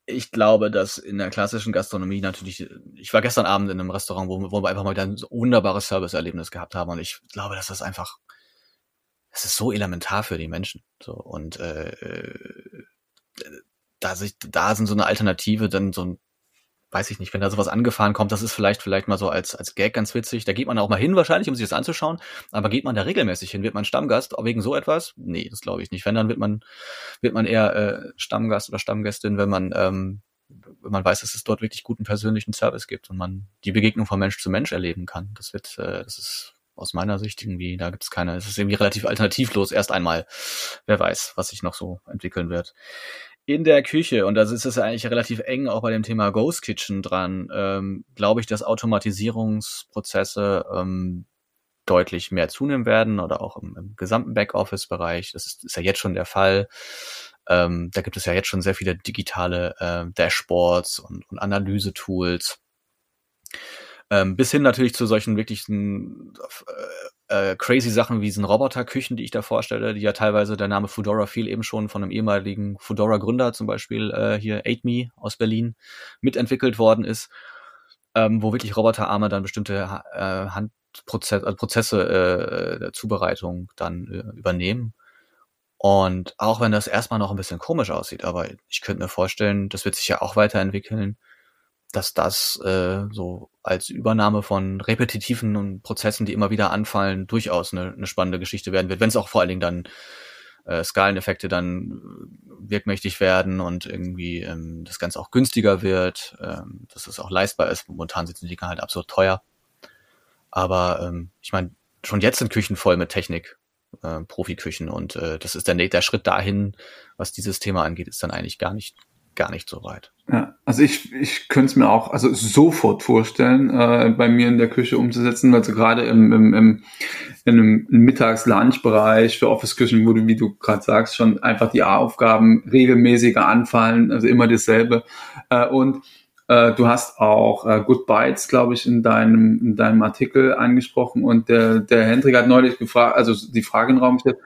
ich glaube, dass in der klassischen Gastronomie natürlich, ich war gestern Abend in einem Restaurant, wo, wo wir einfach mal ein wunderbares Serviceerlebnis gehabt haben und ich glaube, dass das einfach, es ist so elementar für die Menschen. So und äh, äh da sich, da sind so eine Alternative, dann so ein weiß ich nicht, wenn da sowas angefahren kommt, das ist vielleicht vielleicht mal so als als Gag ganz witzig. Da geht man auch mal hin wahrscheinlich, um sich das anzuschauen. Aber geht man da regelmäßig hin? Wird man Stammgast wegen so etwas? Nee, das glaube ich nicht. Wenn dann wird man wird man eher äh, Stammgast oder Stammgästin, wenn man ähm, wenn man weiß, dass es dort wirklich guten persönlichen Service gibt und man die Begegnung von Mensch zu Mensch erleben kann. Das wird, äh, das ist aus meiner Sicht irgendwie, da gibt es keine, es ist irgendwie relativ alternativlos erst einmal. Wer weiß, was sich noch so entwickeln wird in der Küche, und da ist es eigentlich relativ eng auch bei dem Thema Ghost Kitchen dran, ähm, glaube ich, dass Automatisierungsprozesse ähm, deutlich mehr zunehmen werden oder auch im, im gesamten Backoffice-Bereich. Das ist, ist, ja jetzt schon der Fall. Ähm, da gibt es ja jetzt schon sehr viele digitale äh, Dashboards und, und Analyse-Tools. Ähm, bis hin natürlich zu solchen wirklichen äh, crazy Sachen wie diesen Roboterküchen, die ich da vorstelle, die ja teilweise der Name Fedora fiel eben schon von einem ehemaligen Fedora-Gründer, zum Beispiel äh, hier AidMe aus Berlin, mitentwickelt worden ist, ähm, wo wirklich Roboterarme dann bestimmte äh, Handprozesse, also Prozesse äh, der Zubereitung dann äh, übernehmen. Und auch wenn das erstmal noch ein bisschen komisch aussieht, aber ich könnte mir vorstellen, das wird sich ja auch weiterentwickeln, dass das äh, so als Übernahme von repetitiven Prozessen, die immer wieder anfallen, durchaus eine, eine spannende Geschichte werden wird, wenn es auch vor allen Dingen dann äh, Skaleneffekte dann äh, wirkmächtig werden und irgendwie ähm, das Ganze auch günstiger wird, ähm, dass es auch leistbar ist. Momentan sind die Dinger halt absurd teuer. Aber ähm, ich meine, schon jetzt sind Küchen voll mit Technik, äh, Profiküchen und äh, das ist der, der Schritt dahin, was dieses Thema angeht, ist dann eigentlich gar nicht gar nicht so weit. Ja, also ich, ich könnte es mir auch also sofort vorstellen, äh, bei mir in der Küche umzusetzen, also gerade im, im, im, in einem Mittags-Lunch-Bereich für Office-Küchen, wo du, wie du gerade sagst, schon einfach die Aufgaben regelmäßiger anfallen, also immer dasselbe. Äh, und äh, du hast auch äh, Good Bites, glaube ich, in deinem, in deinem Artikel angesprochen und der, der Hendrik hat neulich gefragt, also die Frage in den Raum gestellt,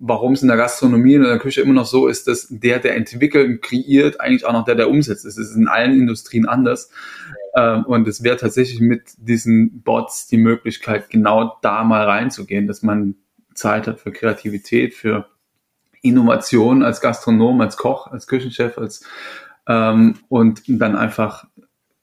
warum es in der Gastronomie und in der Küche immer noch so ist, dass der, der entwickelt und kreiert, eigentlich auch noch der, der umsetzt. Es ist in allen Industrien anders. Ähm, und es wäre tatsächlich mit diesen Bots die Möglichkeit, genau da mal reinzugehen, dass man Zeit hat für Kreativität, für Innovation als Gastronom, als Koch, als Küchenchef, als ähm, und dann einfach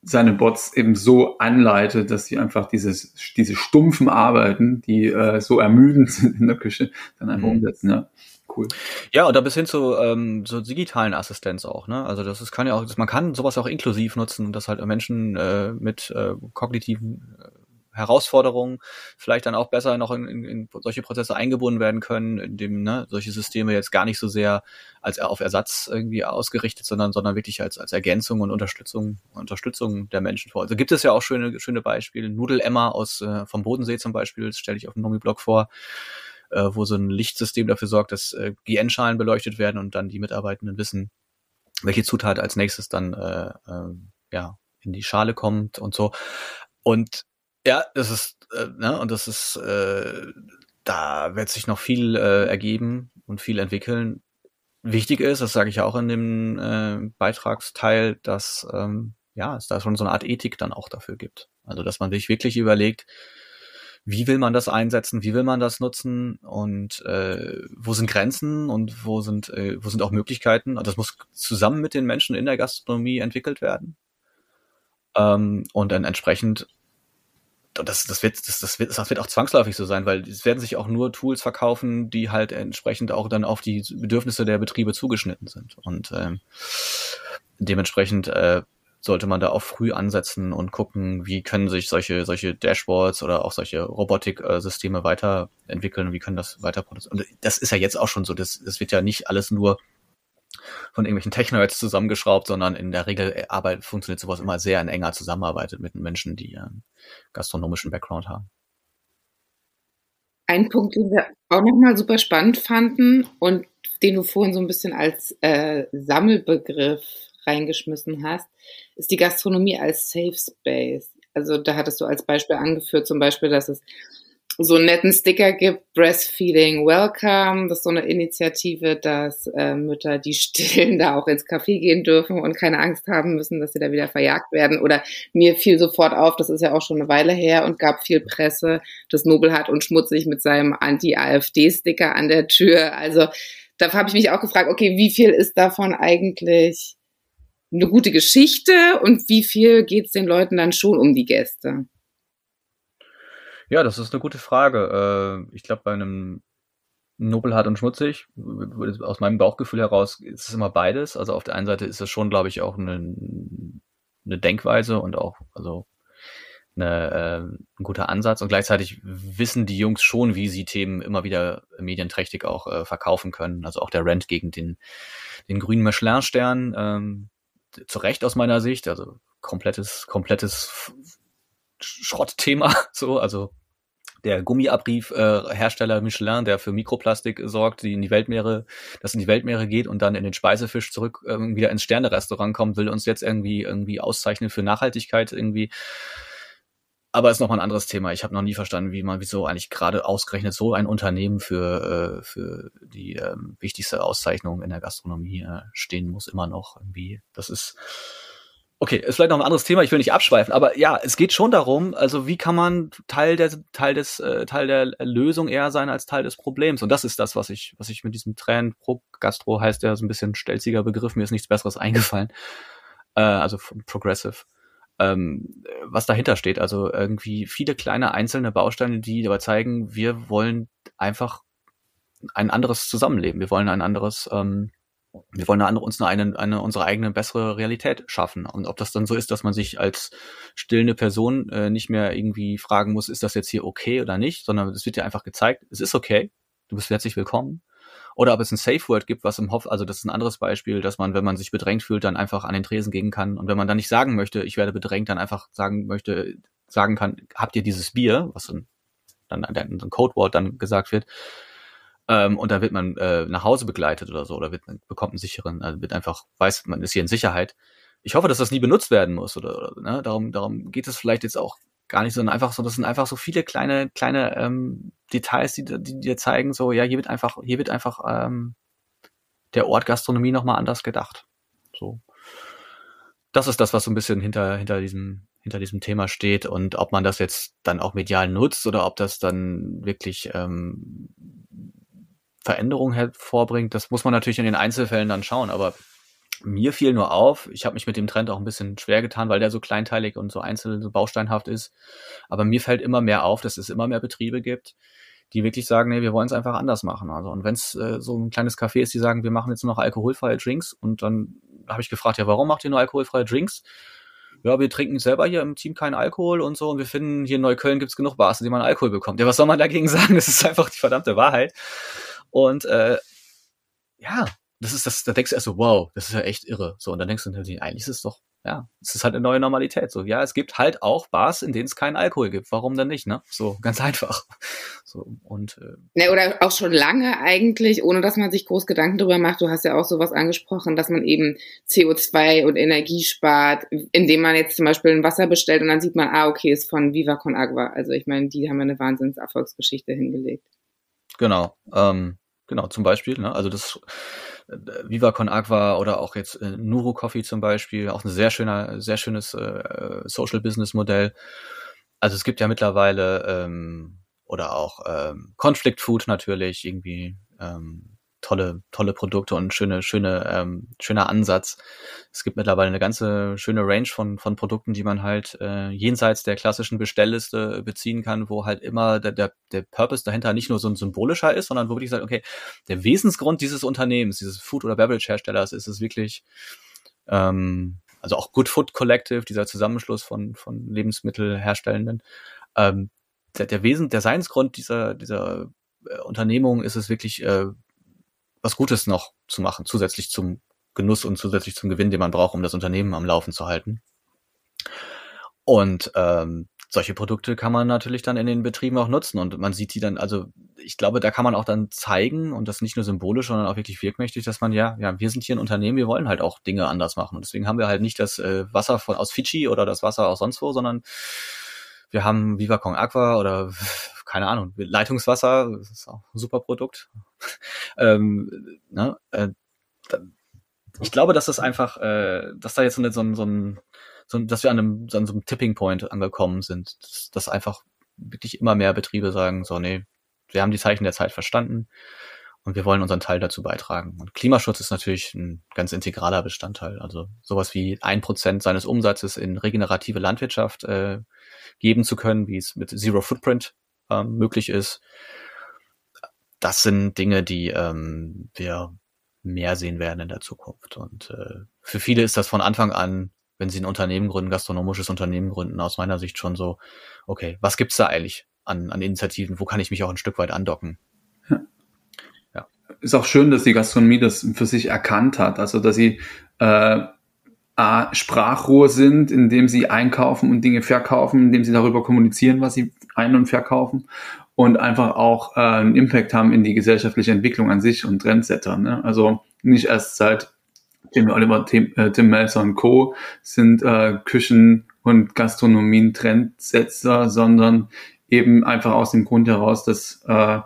seine Bots eben so anleitet, dass sie einfach dieses, diese stumpfen Arbeiten, die äh, so ermüdend sind in der Küche, dann einfach mhm. umsetzen. Ja. Cool. Ja, und da bis hin zu ähm, so digitalen Assistenz auch, ne? Also das ist, kann ja auch, man kann sowas auch inklusiv nutzen, dass halt Menschen äh, mit äh, kognitiven äh, Herausforderungen vielleicht dann auch besser noch in, in, in solche Prozesse eingebunden werden können, indem ne, solche Systeme jetzt gar nicht so sehr als auf Ersatz irgendwie ausgerichtet, sondern sondern wirklich als als Ergänzung und Unterstützung Unterstützung der Menschen vor. Also gibt es ja auch schöne schöne Beispiele. Nudel Emma aus äh, vom Bodensee zum Beispiel, das stelle ich auf dem Nomi-Blog vor, äh, wo so ein Lichtsystem dafür sorgt, dass äh, GN-Schalen beleuchtet werden und dann die Mitarbeitenden wissen, welche Zutat als nächstes dann äh, äh, ja in die Schale kommt und so. Und ja, das ist, äh, ne, und das ist, äh, da wird sich noch viel äh, ergeben und viel entwickeln. Wichtig ist, das sage ich ja auch in dem äh, Beitragsteil, dass ähm, ja, es da schon so eine Art Ethik dann auch dafür gibt. Also, dass man sich wirklich überlegt, wie will man das einsetzen, wie will man das nutzen und äh, wo sind Grenzen und wo sind, äh, wo sind auch Möglichkeiten. Und das muss zusammen mit den Menschen in der Gastronomie entwickelt werden. Ähm, und dann entsprechend das, das, wird, das, das, wird, das wird auch zwangsläufig so sein, weil es werden sich auch nur Tools verkaufen, die halt entsprechend auch dann auf die Bedürfnisse der Betriebe zugeschnitten sind. Und ähm, dementsprechend äh, sollte man da auch früh ansetzen und gucken, wie können sich solche, solche Dashboards oder auch solche Robotik-Systeme weiterentwickeln, wie können das weiter produzieren. Und das ist ja jetzt auch schon so, das, das wird ja nicht alles nur von irgendwelchen Technoids zusammengeschraubt, sondern in der Regel äh, Arbeit funktioniert sowas immer sehr in enger Zusammenarbeit mit Menschen, die einen gastronomischen Background haben. Ein Punkt, den wir auch nochmal super spannend fanden und den du vorhin so ein bisschen als äh, Sammelbegriff reingeschmissen hast, ist die Gastronomie als Safe Space. Also da hattest du als Beispiel angeführt, zum Beispiel, dass es so einen netten Sticker gibt, Breastfeeding Welcome. Das ist so eine Initiative, dass äh, Mütter, die stillen, da auch ins Café gehen dürfen und keine Angst haben müssen, dass sie da wieder verjagt werden. Oder mir fiel sofort auf, das ist ja auch schon eine Weile her und gab viel Presse, dass Nobelhart und Schmutzig mit seinem Anti-AfD-Sticker an der Tür. Also da habe ich mich auch gefragt, okay, wie viel ist davon eigentlich eine gute Geschichte und wie viel geht es den Leuten dann schon um die Gäste? Ja, das ist eine gute Frage. Äh, ich glaube, bei einem Nobelhart und schmutzig, aus meinem Bauchgefühl heraus, ist es immer beides. Also auf der einen Seite ist es schon, glaube ich, auch eine, eine Denkweise und auch, also eine, äh, ein guter Ansatz. Und gleichzeitig wissen die Jungs schon, wie sie Themen immer wieder medienträchtig auch äh, verkaufen können. Also auch der Rent gegen den, den grünen Michelin-Stern, ähm, zu Recht aus meiner Sicht, also komplettes, komplettes Schrottthema, so, also der Gummiabrief-Hersteller äh, Michelin, der für Mikroplastik sorgt, die in die Weltmeere, das in die Weltmeere geht und dann in den Speisefisch zurück äh, wieder ins Sternerestaurant kommt, will uns jetzt irgendwie irgendwie auszeichnen für Nachhaltigkeit irgendwie. Aber ist noch mal ein anderes Thema. Ich habe noch nie verstanden, wie man, wieso eigentlich gerade ausgerechnet so ein Unternehmen für, äh, für die äh, wichtigste Auszeichnung in der Gastronomie äh, stehen muss, immer noch irgendwie. Das ist, Okay, ist vielleicht noch ein anderes Thema, ich will nicht abschweifen, aber ja, es geht schon darum, also wie kann man Teil der Teil des äh, Teil der Lösung eher sein als Teil des Problems und das ist das, was ich was ich mit diesem Trend pro Gastro heißt ja so ein bisschen stelziger Begriff, mir ist nichts besseres eingefallen. Äh, also progressive. Ähm, was dahinter steht, also irgendwie viele kleine einzelne Bausteine, die aber zeigen, wir wollen einfach ein anderes Zusammenleben, wir wollen ein anderes ähm, wir wollen eine, uns eine, eine, unsere eigene bessere Realität schaffen. Und ob das dann so ist, dass man sich als stillende Person äh, nicht mehr irgendwie fragen muss, ist das jetzt hier okay oder nicht, sondern es wird dir einfach gezeigt, es ist okay, du bist herzlich willkommen. Oder ob es ein Safe Word gibt, was im Hoff, also das ist ein anderes Beispiel, dass man, wenn man sich bedrängt fühlt, dann einfach an den Tresen gehen kann. Und wenn man dann nicht sagen möchte, ich werde bedrängt, dann einfach sagen möchte, sagen kann, habt ihr dieses Bier, was dann, dann, dann ein Codewort dann gesagt wird, ähm, und da wird man äh, nach Hause begleitet oder so, oder wird, man bekommt einen sicheren, also wird einfach, weiß, man ist hier in Sicherheit. Ich hoffe, dass das nie benutzt werden muss, oder, oder ne? darum, darum geht es vielleicht jetzt auch gar nicht, sondern einfach so, das sind einfach so viele kleine, kleine ähm, Details, die, die dir zeigen, so, ja, hier wird einfach, hier wird einfach ähm, der Ort Gastronomie nochmal anders gedacht. So. Das ist das, was so ein bisschen hinter, hinter diesem, hinter diesem Thema steht und ob man das jetzt dann auch medial nutzt oder ob das dann wirklich ähm, Veränderung hervorbringt, das muss man natürlich in den Einzelfällen dann schauen. Aber mir fiel nur auf, ich habe mich mit dem Trend auch ein bisschen schwer getan, weil der so kleinteilig und so einzeln, so bausteinhaft ist. Aber mir fällt immer mehr auf, dass es immer mehr Betriebe gibt, die wirklich sagen, nee, wir wollen es einfach anders machen. Also und wenn es äh, so ein kleines Café ist, die sagen, wir machen jetzt nur noch alkoholfreie Drinks und dann habe ich gefragt, ja, warum macht ihr nur alkoholfreie Drinks? Ja, wir trinken selber hier im Team keinen Alkohol und so und wir finden, hier in Neukölln gibt's genug Bars, denen man Alkohol bekommt. Ja, was soll man dagegen sagen? Das ist einfach die verdammte Wahrheit. Und äh, ja, das ist das, da denkst du erst so, wow, das ist ja echt irre. So, und dann denkst du natürlich, eigentlich ist es doch, ja, es ist halt eine neue Normalität. So, ja, es gibt halt auch Bars, in denen es keinen Alkohol gibt. Warum denn nicht, ne? So, ganz einfach. So, und äh, ja, oder auch schon lange eigentlich, ohne dass man sich groß Gedanken darüber macht. Du hast ja auch sowas angesprochen, dass man eben CO2 und Energie spart, indem man jetzt zum Beispiel ein Wasser bestellt und dann sieht man, ah, okay, ist von Viva Con Agua. Also ich meine, die haben ja eine Wahnsinnserfolgsgeschichte hingelegt. Genau. Ähm, Genau, zum Beispiel. Ne? Also das äh, Viva Con Agua oder auch jetzt äh, Nuru Coffee zum Beispiel, auch ein sehr schöner, sehr schönes äh, Social Business Modell. Also es gibt ja mittlerweile ähm, oder auch ähm, Conflict Food natürlich irgendwie ähm, tolle, tolle Produkte und schöne, schöne, ähm, schöner Ansatz. Es gibt mittlerweile eine ganze schöne Range von, von Produkten, die man halt äh, jenseits der klassischen Bestellliste beziehen kann, wo halt immer der, der, der Purpose dahinter nicht nur so ein symbolischer ist, sondern wo wirklich sagt, okay, der Wesensgrund dieses Unternehmens, dieses Food- oder Beverage-Herstellers ist es wirklich, ähm, also auch Good Food Collective, dieser Zusammenschluss von, von Lebensmittelherstellenden. Ähm, der, der Wesen, der Seinsgrund dieser, dieser äh, Unternehmung ist es wirklich, äh, was Gutes noch zu machen, zusätzlich zum Genuss und zusätzlich zum Gewinn, den man braucht, um das Unternehmen am Laufen zu halten. Und ähm, solche Produkte kann man natürlich dann in den Betrieben auch nutzen und man sieht die dann, also ich glaube, da kann man auch dann zeigen und das nicht nur symbolisch, sondern auch wirklich wirkmächtig, dass man ja, ja, wir sind hier ein Unternehmen, wir wollen halt auch Dinge anders machen und deswegen haben wir halt nicht das äh, Wasser von aus Fidschi oder das Wasser aus sonst wo, sondern wir haben Viva Con Aqua oder keine Ahnung, Leitungswasser, das ist auch ein super Produkt. ähm, ne, äh, ich glaube, dass das einfach, äh, dass da jetzt so, so, so ein so, dass wir an, einem, an so einem Tipping Point angekommen sind, dass, dass einfach wirklich immer mehr Betriebe sagen, so, nee, wir haben die Zeichen der Zeit verstanden und wir wollen unseren Teil dazu beitragen. Und Klimaschutz ist natürlich ein ganz integraler Bestandteil. Also sowas wie ein Prozent seines Umsatzes in regenerative Landwirtschaft äh, geben zu können, wie es mit Zero Footprint äh, möglich ist. Das sind Dinge, die ähm, wir mehr sehen werden in der Zukunft. Und äh, für viele ist das von Anfang an wenn sie ein Unternehmen gründen, gastronomisches Unternehmen gründen, aus meiner Sicht schon so, okay, was gibt's da eigentlich an, an Initiativen? Wo kann ich mich auch ein Stück weit andocken? Ist auch schön, dass die Gastronomie das für sich erkannt hat, also dass sie äh, A, Sprachrohr sind, indem sie einkaufen und Dinge verkaufen, indem sie darüber kommunizieren, was sie ein- und verkaufen und einfach auch äh, einen Impact haben in die gesellschaftliche Entwicklung an sich und Trendsetter. Ne? Also nicht erst seit Jamie Oliver, Tim, äh, Tim Melzer und Co. sind äh, Küchen- und Gastronomien-Trendsetzer, sondern eben einfach aus dem Grund heraus, dass äh,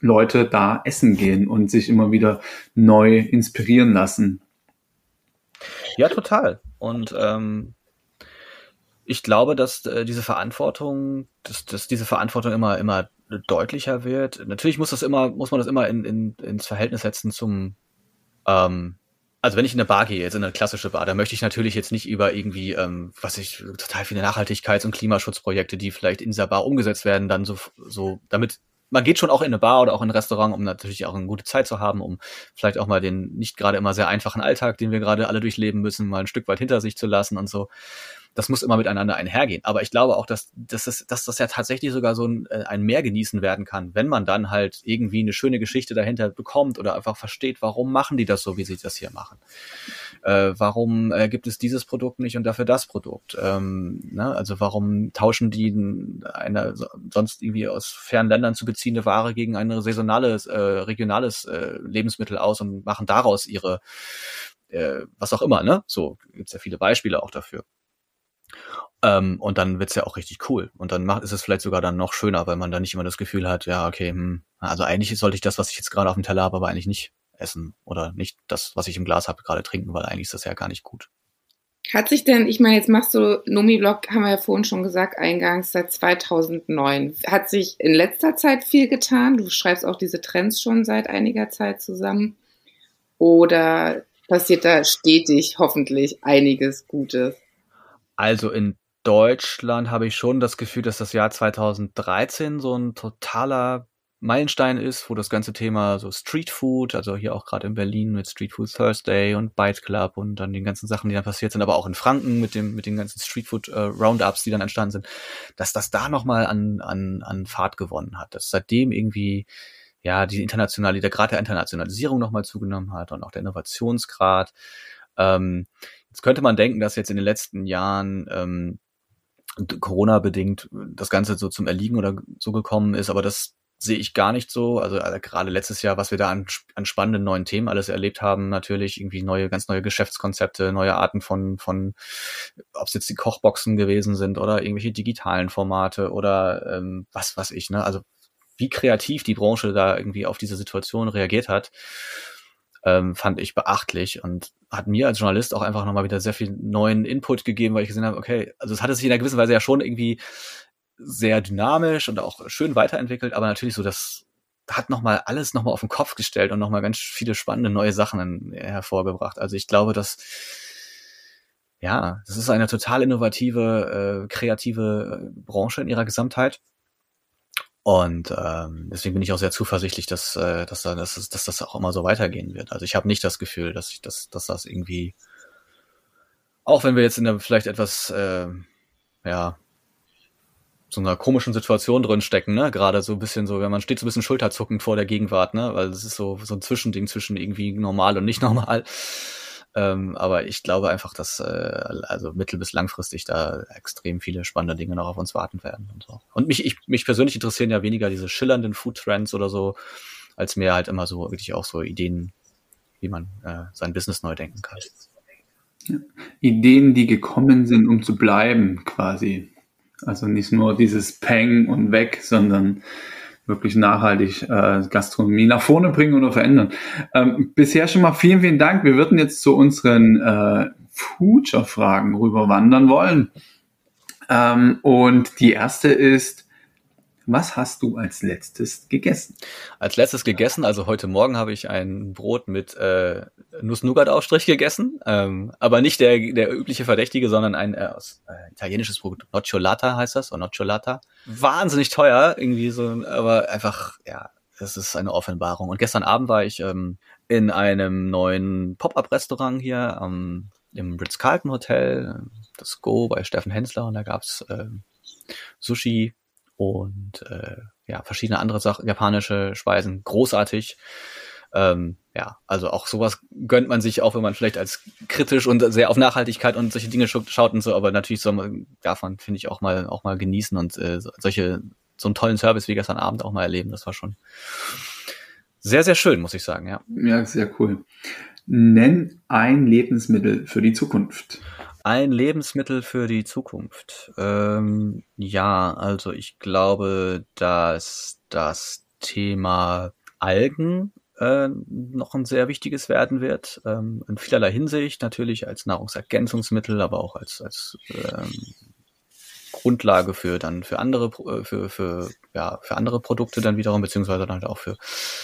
Leute da essen gehen und sich immer wieder neu inspirieren lassen. Ja, total. Und ähm, ich glaube, dass äh, diese Verantwortung, dass, dass diese Verantwortung immer, immer deutlicher wird. Natürlich muss das immer, muss man das immer in, in, ins Verhältnis setzen zum ähm, also wenn ich in eine Bar gehe, jetzt in eine klassische Bar, da möchte ich natürlich jetzt nicht über irgendwie, ähm, was ich, total viele Nachhaltigkeits- und Klimaschutzprojekte, die vielleicht in dieser Bar umgesetzt werden, dann so, so, damit, man geht schon auch in eine Bar oder auch in ein Restaurant, um natürlich auch eine gute Zeit zu haben, um vielleicht auch mal den nicht gerade immer sehr einfachen Alltag, den wir gerade alle durchleben müssen, mal ein Stück weit hinter sich zu lassen und so das muss immer miteinander einhergehen. Aber ich glaube auch, dass, dass, das, dass das ja tatsächlich sogar so ein, äh, ein Mehr genießen werden kann, wenn man dann halt irgendwie eine schöne Geschichte dahinter bekommt oder einfach versteht, warum machen die das so, wie sie das hier machen. Äh, warum äh, gibt es dieses Produkt nicht und dafür das Produkt? Ähm, ne? Also warum tauschen die eine sonst irgendwie aus fernen Ländern zu beziehende Ware gegen ein saisonales, äh, regionales äh, Lebensmittel aus und machen daraus ihre äh, was auch immer, ne? So gibt's ja viele Beispiele auch dafür. Ähm, und dann wird's ja auch richtig cool. Und dann macht, ist es vielleicht sogar dann noch schöner, weil man dann nicht immer das Gefühl hat, ja, okay, hm, also eigentlich sollte ich das, was ich jetzt gerade auf dem Teller habe, aber eigentlich nicht essen oder nicht das, was ich im Glas habe, gerade trinken, weil eigentlich ist das ja gar nicht gut. Hat sich denn, ich meine, jetzt machst du Nomi-Blog, haben wir ja vorhin schon gesagt, eingangs seit 2009. Hat sich in letzter Zeit viel getan? Du schreibst auch diese Trends schon seit einiger Zeit zusammen. Oder passiert da stetig hoffentlich einiges Gutes? Also in Deutschland habe ich schon das Gefühl, dass das Jahr 2013 so ein totaler Meilenstein ist, wo das ganze Thema so Street Food, also hier auch gerade in Berlin mit Street Food Thursday und Bite Club und dann den ganzen Sachen, die dann passiert sind, aber auch in Franken mit dem mit den ganzen Street Food äh, Roundups, die dann entstanden sind, dass das da nochmal an an an Fahrt gewonnen hat, dass seitdem irgendwie ja die internationale, der Grad der Internationalisierung nochmal zugenommen hat und auch der Innovationsgrad. Ähm, jetzt könnte man denken, dass jetzt in den letzten Jahren ähm, Corona-bedingt das Ganze so zum Erliegen oder so gekommen ist, aber das sehe ich gar nicht so. Also, also gerade letztes Jahr, was wir da an, an spannenden neuen Themen alles erlebt haben, natürlich irgendwie neue, ganz neue Geschäftskonzepte, neue Arten von, von, ob es jetzt die Kochboxen gewesen sind oder irgendwelche digitalen Formate oder ähm, was was ich, ne? Also wie kreativ die Branche da irgendwie auf diese Situation reagiert hat ähm, fand ich beachtlich und hat mir als Journalist auch einfach nochmal wieder sehr viel neuen Input gegeben, weil ich gesehen habe, okay, also es hatte sich in einer gewissen Weise ja schon irgendwie sehr dynamisch und auch schön weiterentwickelt, aber natürlich so das hat nochmal alles nochmal auf den Kopf gestellt und nochmal ganz viele spannende neue Sachen hervorgebracht. Also ich glaube, dass ja, das ist eine total innovative, äh, kreative äh, Branche in ihrer Gesamtheit. Und ähm, deswegen bin ich auch sehr zuversichtlich, dass, äh, dass, dass, dass das auch immer so weitergehen wird. Also ich habe nicht das Gefühl, dass ich dass, dass das irgendwie auch wenn wir jetzt in der vielleicht etwas, äh, ja, so einer komischen Situation drin stecken, ne? Gerade so ein bisschen so, wenn man steht so ein bisschen schulterzuckend vor der Gegenwart, ne? Weil es ist so, so ein Zwischending zwischen irgendwie normal und nicht normal. Ähm, aber ich glaube einfach, dass äh, also mittel- bis langfristig da extrem viele spannende Dinge noch auf uns warten werden und so. Und mich, ich, mich persönlich interessieren ja weniger diese schillernden Food Trends oder so, als mehr halt immer so wirklich auch so Ideen, wie man äh, sein Business neu denken kann. Ja. Ideen, die gekommen sind, um zu bleiben, quasi. Also nicht nur dieses Peng und weg, sondern wirklich nachhaltig äh, Gastronomie nach vorne bringen oder verändern. Ähm, bisher schon mal vielen, vielen Dank. Wir würden jetzt zu unseren äh, Future-Fragen rüberwandern wollen. Ähm, und die erste ist, was hast du als letztes gegessen? Als letztes gegessen, also heute Morgen habe ich ein Brot mit äh, Nuss-Nougat-Aufstrich gegessen, ähm, aber nicht der, der übliche Verdächtige, sondern ein äh, aus, äh, italienisches Produkt, Nocciolata heißt das, oder Nocciolata. Wahnsinnig teuer, irgendwie so, aber einfach, ja, das ist eine Offenbarung. Und gestern Abend war ich ähm, in einem neuen Pop-Up-Restaurant hier ähm, im Ritz-Carlton Hotel, das Go bei Steffen Hensler, und da gab's äh, Sushi, und äh, ja, verschiedene andere Sachen, japanische Speisen, großartig. Ähm, ja, also auch sowas gönnt man sich auch, wenn man vielleicht als kritisch und sehr auf Nachhaltigkeit und solche Dinge schaut und so, aber natürlich soll man, man, finde ich, auch mal auch mal genießen und äh, solche so einen tollen Service wie gestern Abend auch mal erleben. Das war schon sehr, sehr schön, muss ich sagen, ja. Ja, sehr cool. Nenn ein Lebensmittel für die Zukunft. Ein Lebensmittel für die Zukunft. Ähm, ja, also ich glaube, dass das Thema Algen äh, noch ein sehr wichtiges werden wird. Ähm, in vielerlei Hinsicht, natürlich als Nahrungsergänzungsmittel, aber auch als, als ähm, Grundlage für dann für andere äh, für für ja für andere Produkte dann wiederum beziehungsweise dann halt auch für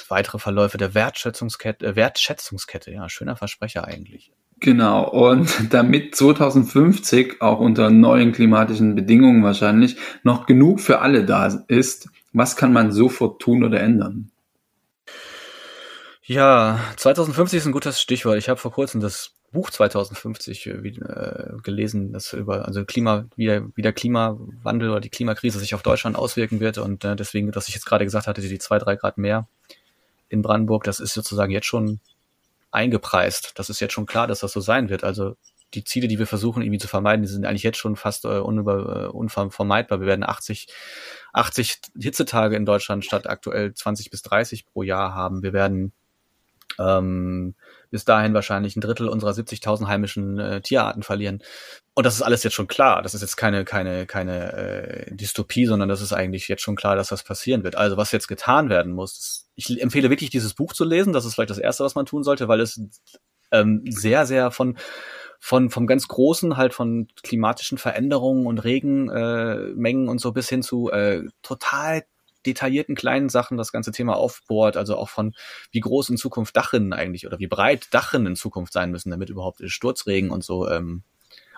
weitere Verläufe der Wertschätzungskette äh, Wertschätzungskette ja schöner Versprecher eigentlich Genau, und damit 2050 auch unter neuen klimatischen Bedingungen wahrscheinlich noch genug für alle da ist, was kann man sofort tun oder ändern? Ja, 2050 ist ein gutes Stichwort. Ich habe vor kurzem das Buch 2050 äh, gelesen, das über also Klima, wie der, wie der Klimawandel oder die Klimakrise sich auf Deutschland auswirken wird und äh, deswegen, dass ich jetzt gerade gesagt hatte, die zwei, drei Grad mehr in Brandenburg, das ist sozusagen jetzt schon eingepreist. Das ist jetzt schon klar, dass das so sein wird. Also die Ziele, die wir versuchen irgendwie zu vermeiden, die sind eigentlich jetzt schon fast äh, unüber, äh, unvermeidbar. Wir werden 80, 80 Hitzetage in Deutschland statt aktuell 20 bis 30 pro Jahr haben. Wir werden ähm, bis dahin wahrscheinlich ein Drittel unserer 70.000 heimischen äh, Tierarten verlieren. Und das ist alles jetzt schon klar. Das ist jetzt keine, keine, keine äh, Dystopie, sondern das ist eigentlich jetzt schon klar, dass das passieren wird. Also was jetzt getan werden muss, ich empfehle wirklich dieses Buch zu lesen. Das ist vielleicht das Erste, was man tun sollte, weil es ähm, sehr, sehr von von vom ganz großen halt von klimatischen Veränderungen und Regenmengen äh, und so bis hin zu äh, total detaillierten kleinen Sachen das ganze Thema aufbohrt, also auch von wie groß in Zukunft Dachrinnen eigentlich oder wie breit Dachrinnen in Zukunft sein müssen, damit überhaupt Sturzregen und so ähm,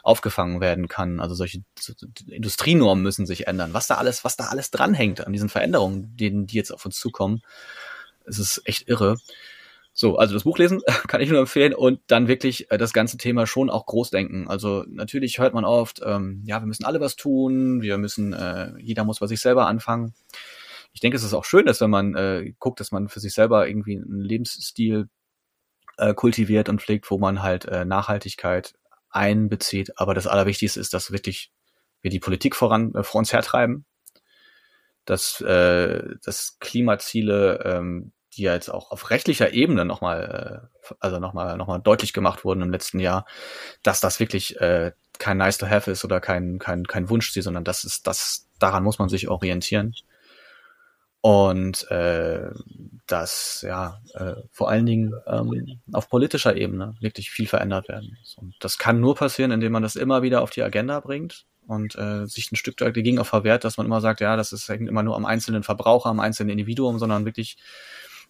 aufgefangen werden kann. Also solche so, Industrienormen müssen sich ändern. Was da alles, was da alles dranhängt an diesen Veränderungen, denen die jetzt auf uns zukommen, es ist echt irre. So, also das Buch lesen kann ich nur empfehlen und dann wirklich äh, das ganze Thema schon auch groß denken. Also natürlich hört man oft, ähm, ja, wir müssen alle was tun, wir müssen, äh, jeder muss bei sich selber anfangen ich denke, es ist auch schön, dass wenn man äh, guckt, dass man für sich selber irgendwie einen Lebensstil äh, kultiviert und pflegt, wo man halt äh, Nachhaltigkeit einbezieht. Aber das Allerwichtigste ist, dass wirklich wir die Politik voran äh, vor uns hertreiben, dass, äh, dass Klimaziele, ähm, die ja jetzt auch auf rechtlicher Ebene nochmal, äh, also nochmal noch mal deutlich gemacht wurden im letzten Jahr, dass das wirklich äh, kein nice to have ist oder kein, kein, kein Wunschziel, sondern das ist, das, daran muss man sich orientieren und äh, dass ja äh, vor allen Dingen ähm, auf politischer Ebene wirklich viel verändert werden muss. Und das kann nur passieren, indem man das immer wieder auf die Agenda bringt und äh, sich ein Stück dagegen auch verwehrt, dass man immer sagt, ja, das ist hängt immer nur am einzelnen Verbraucher, am einzelnen Individuum, sondern wirklich,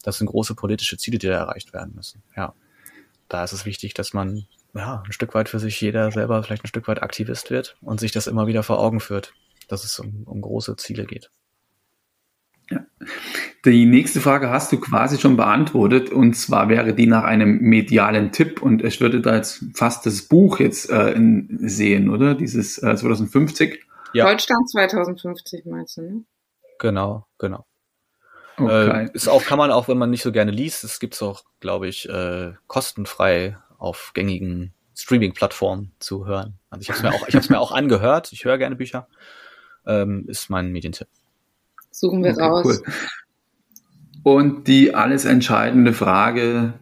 das sind große politische Ziele, die da erreicht werden müssen. Ja, da ist es wichtig, dass man ja ein Stück weit für sich jeder selber vielleicht ein Stück weit Aktivist wird und sich das immer wieder vor Augen führt, dass es um, um große Ziele geht. Ja. Die nächste Frage hast du quasi schon beantwortet und zwar wäre die nach einem medialen Tipp und ich würde da jetzt fast das Buch jetzt äh, in, sehen, oder? Dieses äh, 2050. Ja. Deutschland 2050 meinst du, ne? Genau, genau. Okay. Äh, ist auch, kann man auch, wenn man nicht so gerne liest, es gibt's auch, glaube ich, äh, kostenfrei auf gängigen Streaming-Plattformen zu hören. Also ich habe es mir auch, ich habe es mir auch angehört. Ich höre gerne Bücher. Ähm, ist mein Medientipp. Suchen wir okay, raus. Cool. Und die alles entscheidende Frage: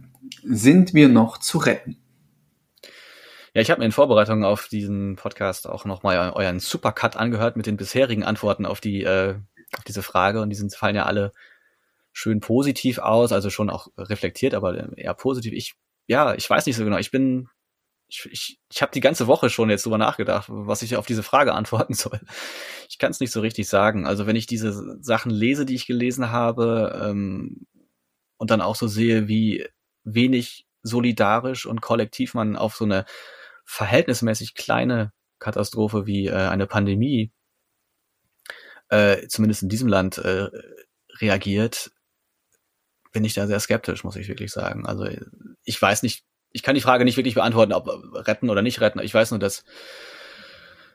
Sind wir noch zu retten? Ja, ich habe mir in Vorbereitung auf diesen Podcast auch nochmal euren Supercut angehört mit den bisherigen Antworten auf die äh, auf diese Frage und die sind fallen ja alle schön positiv aus, also schon auch reflektiert, aber eher positiv. Ich, ja, ich weiß nicht so genau. Ich bin, ich, ich, ich habe die ganze Woche schon jetzt drüber nachgedacht, was ich auf diese Frage antworten soll. Ich kann es nicht so richtig sagen. Also wenn ich diese Sachen lese, die ich gelesen habe, ähm, und dann auch so sehe, wie wenig solidarisch und kollektiv man auf so eine verhältnismäßig kleine Katastrophe wie äh, eine Pandemie, äh, zumindest in diesem Land, äh, reagiert, bin ich da sehr skeptisch, muss ich wirklich sagen. Also ich weiß nicht, ich kann die Frage nicht wirklich beantworten, ob retten oder nicht retten. Ich weiß nur, dass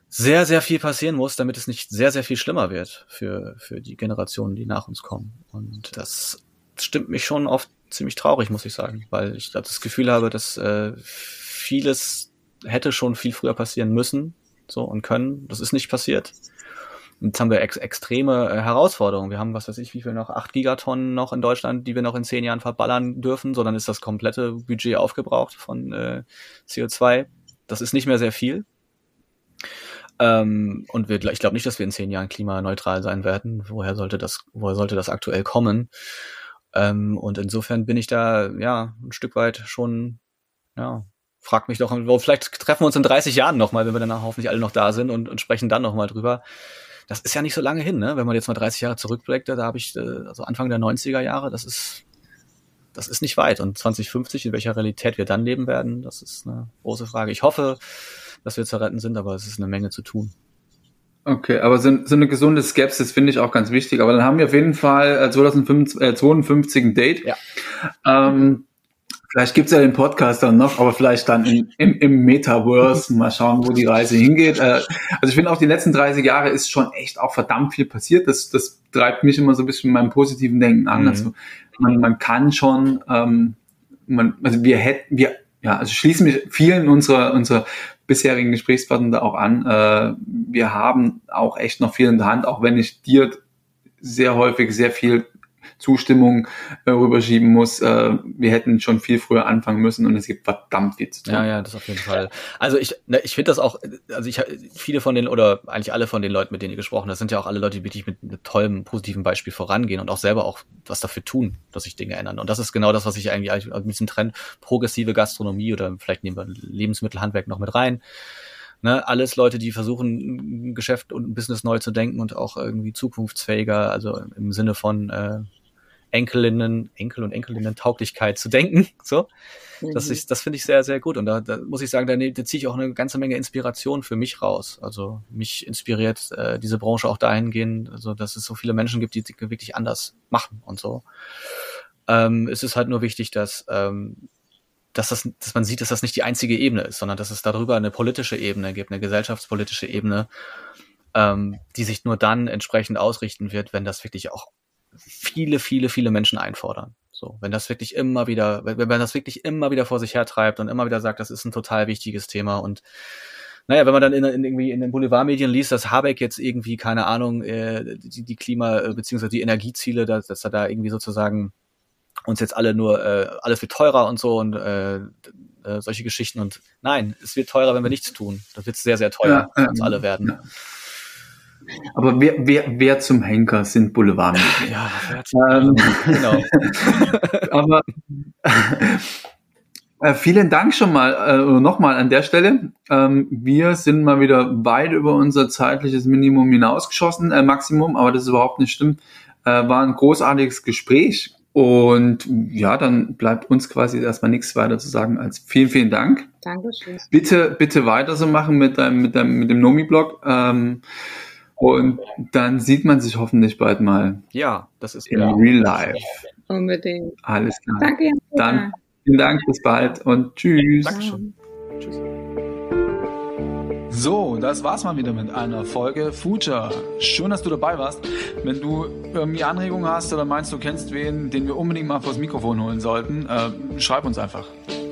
sehr, sehr viel passieren muss, damit es nicht sehr, sehr viel schlimmer wird für, für die Generationen, die nach uns kommen. Und das stimmt mich schon oft ziemlich traurig, muss ich sagen, weil ich das Gefühl habe, dass äh, vieles hätte schon viel früher passieren müssen so und können. Das ist nicht passiert. Jetzt haben wir ex extreme äh, Herausforderungen. Wir haben, was weiß ich, wie viel noch, acht Gigatonnen noch in Deutschland, die wir noch in zehn Jahren verballern dürfen. So, dann ist das komplette Budget aufgebraucht von äh, CO2. Das ist nicht mehr sehr viel. Ähm, und wir, ich glaube nicht, dass wir in zehn Jahren klimaneutral sein werden. Woher sollte das, woher sollte das aktuell kommen? Ähm, und insofern bin ich da, ja, ein Stück weit schon, ja, frag mich doch, vielleicht treffen wir uns in 30 Jahren nochmal, wenn wir dann hoffentlich alle noch da sind und, und sprechen dann nochmal drüber das ist ja nicht so lange hin, ne? Wenn man jetzt mal 30 Jahre zurückblickt, da habe ich, äh, also Anfang der 90er Jahre, das ist, das ist nicht weit. Und 2050, in welcher Realität wir dann leben werden, das ist eine große Frage. Ich hoffe, dass wir zu retten sind, aber es ist eine Menge zu tun. Okay, aber so, so eine gesunde Skepsis finde ich auch ganz wichtig. Aber dann haben wir auf jeden Fall 2052 äh, 52 ein Date. Ja. Ähm, Vielleicht gibt's ja den Podcast dann noch, aber vielleicht dann in, im, im Metaverse. Mal schauen, wo die Reise hingeht. Äh, also ich finde auch die letzten 30 Jahre ist schon echt auch verdammt viel passiert. Das, das treibt mich immer so ein bisschen mit meinem positiven Denken an. Mhm. Also man, man kann schon, ähm, man, also wir hätten, wir, ja, also schließen mich vielen unserer, unserer bisherigen Gesprächspartner da auch an. Äh, wir haben auch echt noch viel in der Hand, auch wenn ich dir sehr häufig sehr viel Zustimmung äh, rüberschieben muss. Äh, wir hätten schon viel früher anfangen müssen und es gibt verdammt viel zu tun. Ja, ja, das auf jeden Fall. Also ich, ne, ich finde das auch, also ich viele von den oder eigentlich alle von den Leuten, mit denen ihr gesprochen habt, sind ja auch alle Leute, die wirklich mit einem tollen, positiven Beispiel vorangehen und auch selber auch was dafür tun, dass sich Dinge ändern. Und das ist genau das, was ich eigentlich mit diesem Trend progressive Gastronomie oder vielleicht nehmen wir Lebensmittelhandwerk noch mit rein. Ne, alles Leute, die versuchen, ein Geschäft und ein Business neu zu denken und auch irgendwie zukunftsfähiger, also im Sinne von äh, Enkelinnen, Enkel und Enkelinnen Tauglichkeit zu denken. So, mhm. das ist, das finde ich sehr, sehr gut. Und da, da muss ich sagen, da, da ziehe ich auch eine ganze Menge Inspiration für mich raus. Also mich inspiriert äh, diese Branche auch dahingehend, also dass es so viele Menschen gibt, die wirklich anders machen und so. Ähm, es ist halt nur wichtig, dass ähm, dass, das, dass man sieht, dass das nicht die einzige Ebene ist, sondern dass es darüber eine politische Ebene gibt, eine gesellschaftspolitische Ebene, ähm, die sich nur dann entsprechend ausrichten wird, wenn das wirklich auch viele, viele, viele Menschen einfordern. So, wenn das wirklich immer wieder, wenn, man das wirklich immer wieder vor sich hertreibt und immer wieder sagt, das ist ein total wichtiges Thema und naja, wenn man dann in, in, irgendwie in den Boulevardmedien liest, dass Habeck jetzt irgendwie, keine Ahnung, äh, die, die Klima- äh, beziehungsweise die Energieziele, dass, dass er da irgendwie sozusagen uns jetzt alle nur, äh, alles wird teurer und so und äh, äh, solche Geschichten und nein, es wird teurer, wenn wir nichts tun. Das wird sehr, sehr teuer ja, für uns alle werden. Ja. Aber wer, wer, wer zum Henker sind Boulevardmedien? Ja, ähm, genau. aber äh, vielen Dank schon mal äh, nochmal an der Stelle. Ähm, wir sind mal wieder weit über unser zeitliches Minimum hinausgeschossen, äh, Maximum, aber das ist überhaupt nicht schlimm. Äh, war ein großartiges Gespräch. Und ja, dann bleibt uns quasi erstmal nichts weiter zu sagen als vielen, vielen Dank. Dankeschön. Bitte, bitte weiter so machen mit deinem, mit deinem, mit dem Nomi-Blog. Ähm, Und dann sieht man sich hoffentlich bald mal. Ja, das ist in ja. real life. Unbedingt. Alles klar. Danke. Jan. Dann vielen Dank, bis bald und tschüss. Dankeschön. Tschüss. So, das war's mal wieder mit einer Folge Future. Schön, dass du dabei warst. Wenn du irgendwie Anregungen hast oder meinst, du kennst wen, den wir unbedingt mal vors Mikrofon holen sollten, äh, schreib uns einfach.